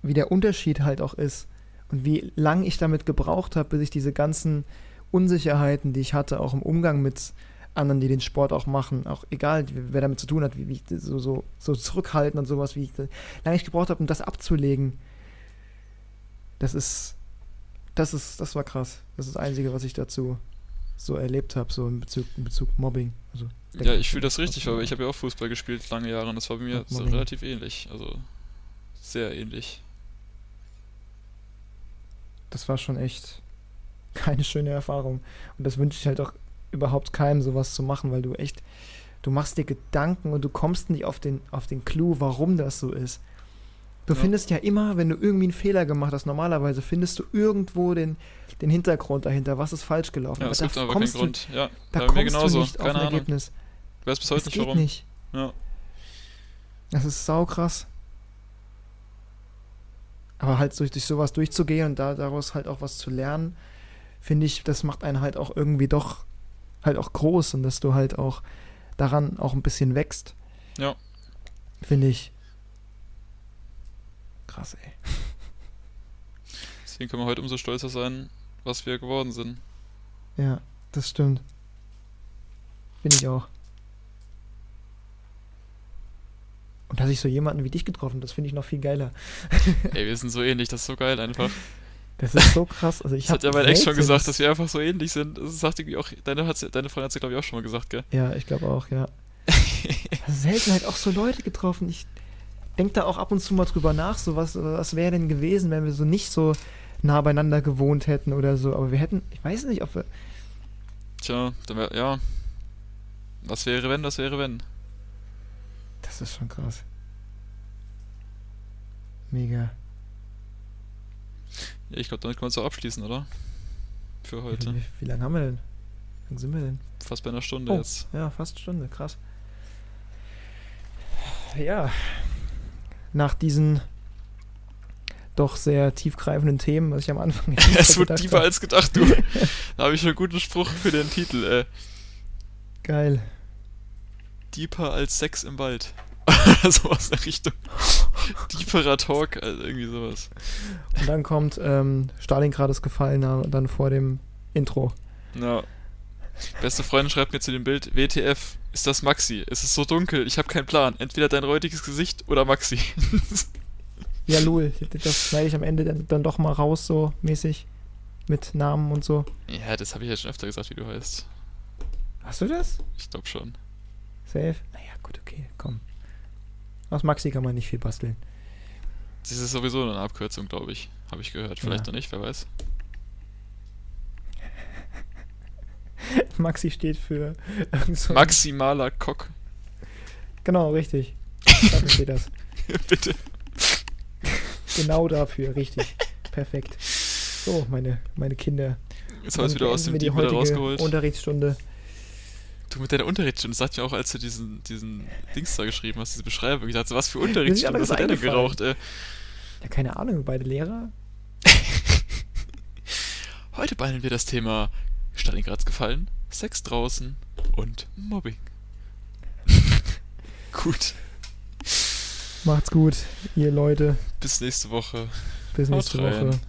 wie der Unterschied halt auch ist. Und wie lang ich damit gebraucht habe, bis ich diese ganzen Unsicherheiten, die ich hatte, auch im Umgang mit anderen, die den Sport auch machen, auch egal, wer damit zu tun hat, wie, wie ich so, so, so zurückhalten und sowas, wie ich lange ich gebraucht habe, um das abzulegen. Das ist, das ist, das war krass. Das ist das Einzige, was ich dazu so erlebt habe, so in Bezug, in Bezug Mobbing. Also, Ja, ich fühle das richtig, weil ich habe ja auch Fußball gespielt lange Jahre und das war bei mir so relativ ähnlich. Also sehr ähnlich. Das war schon echt [LAUGHS] keine schöne Erfahrung. Und das wünsche ich halt auch überhaupt keinem, sowas zu machen, weil du echt, du machst dir Gedanken und du kommst nicht auf den, auf den Clou, warum das so ist. Du Ja. findest ja immer, wenn du irgendwie einen Fehler gemacht hast, normalerweise findest du irgendwo den, den Hintergrund dahinter, was ist falsch gelaufen. Ja, aber es da gibt aber keinen kommst du, Grund. Ja, da kommst genauso. du nicht auf Keine ein Ahnung. Ergebnis. Ich weiß bis heute Es nicht geht warum. nicht. Ja. Das ist saukrass. Aber halt durch, durch sowas durchzugehen und da, daraus halt auch was zu lernen, finde ich, das macht einen halt auch irgendwie doch halt auch groß und dass du halt auch daran auch ein bisschen wächst. Ja. Finde ich krass, ey. Deswegen können wir heute umso stolzer sein, was wir geworden sind. Ja, das stimmt. Finde ich auch. Und dass ich so jemanden wie dich getroffen, das finde ich noch viel geiler. [LAUGHS] Ey, wir sind so ähnlich, das ist so geil einfach. Das ist so krass. Also ich Das hat ja mein Ex schon gesagt, dass wir einfach so ähnlich sind. Das sagt irgendwie auch, deine, hat's, deine Freundin hat es glaube ich auch schon mal gesagt, gell? Ja, ich glaube auch, ja. [LAUGHS] Selten halt auch so Leute getroffen. Ich denke da auch ab und zu mal drüber nach, so was, was wäre denn gewesen, wenn wir so nicht so nah beieinander gewohnt hätten oder so. Aber wir hätten, ich weiß nicht, ob wir. Tja, dann wär, ja. Was wäre wenn, was wäre wenn? Das ist schon krass. Mega. Ja, ich glaube, damit können wir es auch abschließen, oder? Für heute. Wie, wie lange haben wir denn? Wie lange sind wir denn? Fast bei einer Stunde Oh. jetzt. Ja, fast eine Stunde, krass. Ja. Nach diesen doch sehr tiefgreifenden Themen, was ich am Anfang [LAUGHS] Es wird tiefer hab. als gedacht, du. [LAUGHS] da habe ich einen guten Spruch für den Titel. Äh, Geil. Deeper als Sex im Wald. [LAUGHS] sowas in der Richtung. Deeperer Talk, also irgendwie sowas. Und dann kommt ähm, Stalingrad ist gefallen dann vor dem Intro. Ja. Beste Freundin schreibt mir zu dem Bild, WTF, ist das Maxi? Es ist so dunkel, ich habe keinen Plan. Entweder dein räudiges Gesicht oder Maxi. [LAUGHS] Ja, Lul, das schneide ich am Ende dann, dann doch mal raus, so mäßig. Mit Namen und so. ja, das habe ich ja schon öfter gesagt, wie du heißt. Hast du das? Ich glaube schon. Safe? Naja, gut, okay, komm. Aus Maxi kann man nicht viel basteln. Das ist sowieso eine Abkürzung, glaube ich. Habe ich gehört. Vielleicht Ja. noch nicht, wer weiß. [LAUGHS] Maxi steht für so Maximaler Cock. Genau, richtig. Dafür steht das. [LAUGHS] Bitte. Genau dafür, richtig. Perfekt. So, meine, meine Kinder. Jetzt haben wir wieder aus dem Deep wieder rausgeholt. Unterrichtsstunde. Du mit deiner Unterrichtsstunde, das sagt ja auch, als du diesen, diesen Dings da geschrieben hast, diese Beschreibung. Ich dachte, was für Unterrichtsstunde? Was hat der denn geraucht, ey? Ja, keine Ahnung, beide Lehrer. [LAUGHS] Heute behandeln wir das Thema Stalingrad's gefallen, Sex draußen und Mobbing. [LAUGHS] Gut, Macht's gut, ihr Leute. bis nächste Woche. Bis Haut nächste rein. Woche.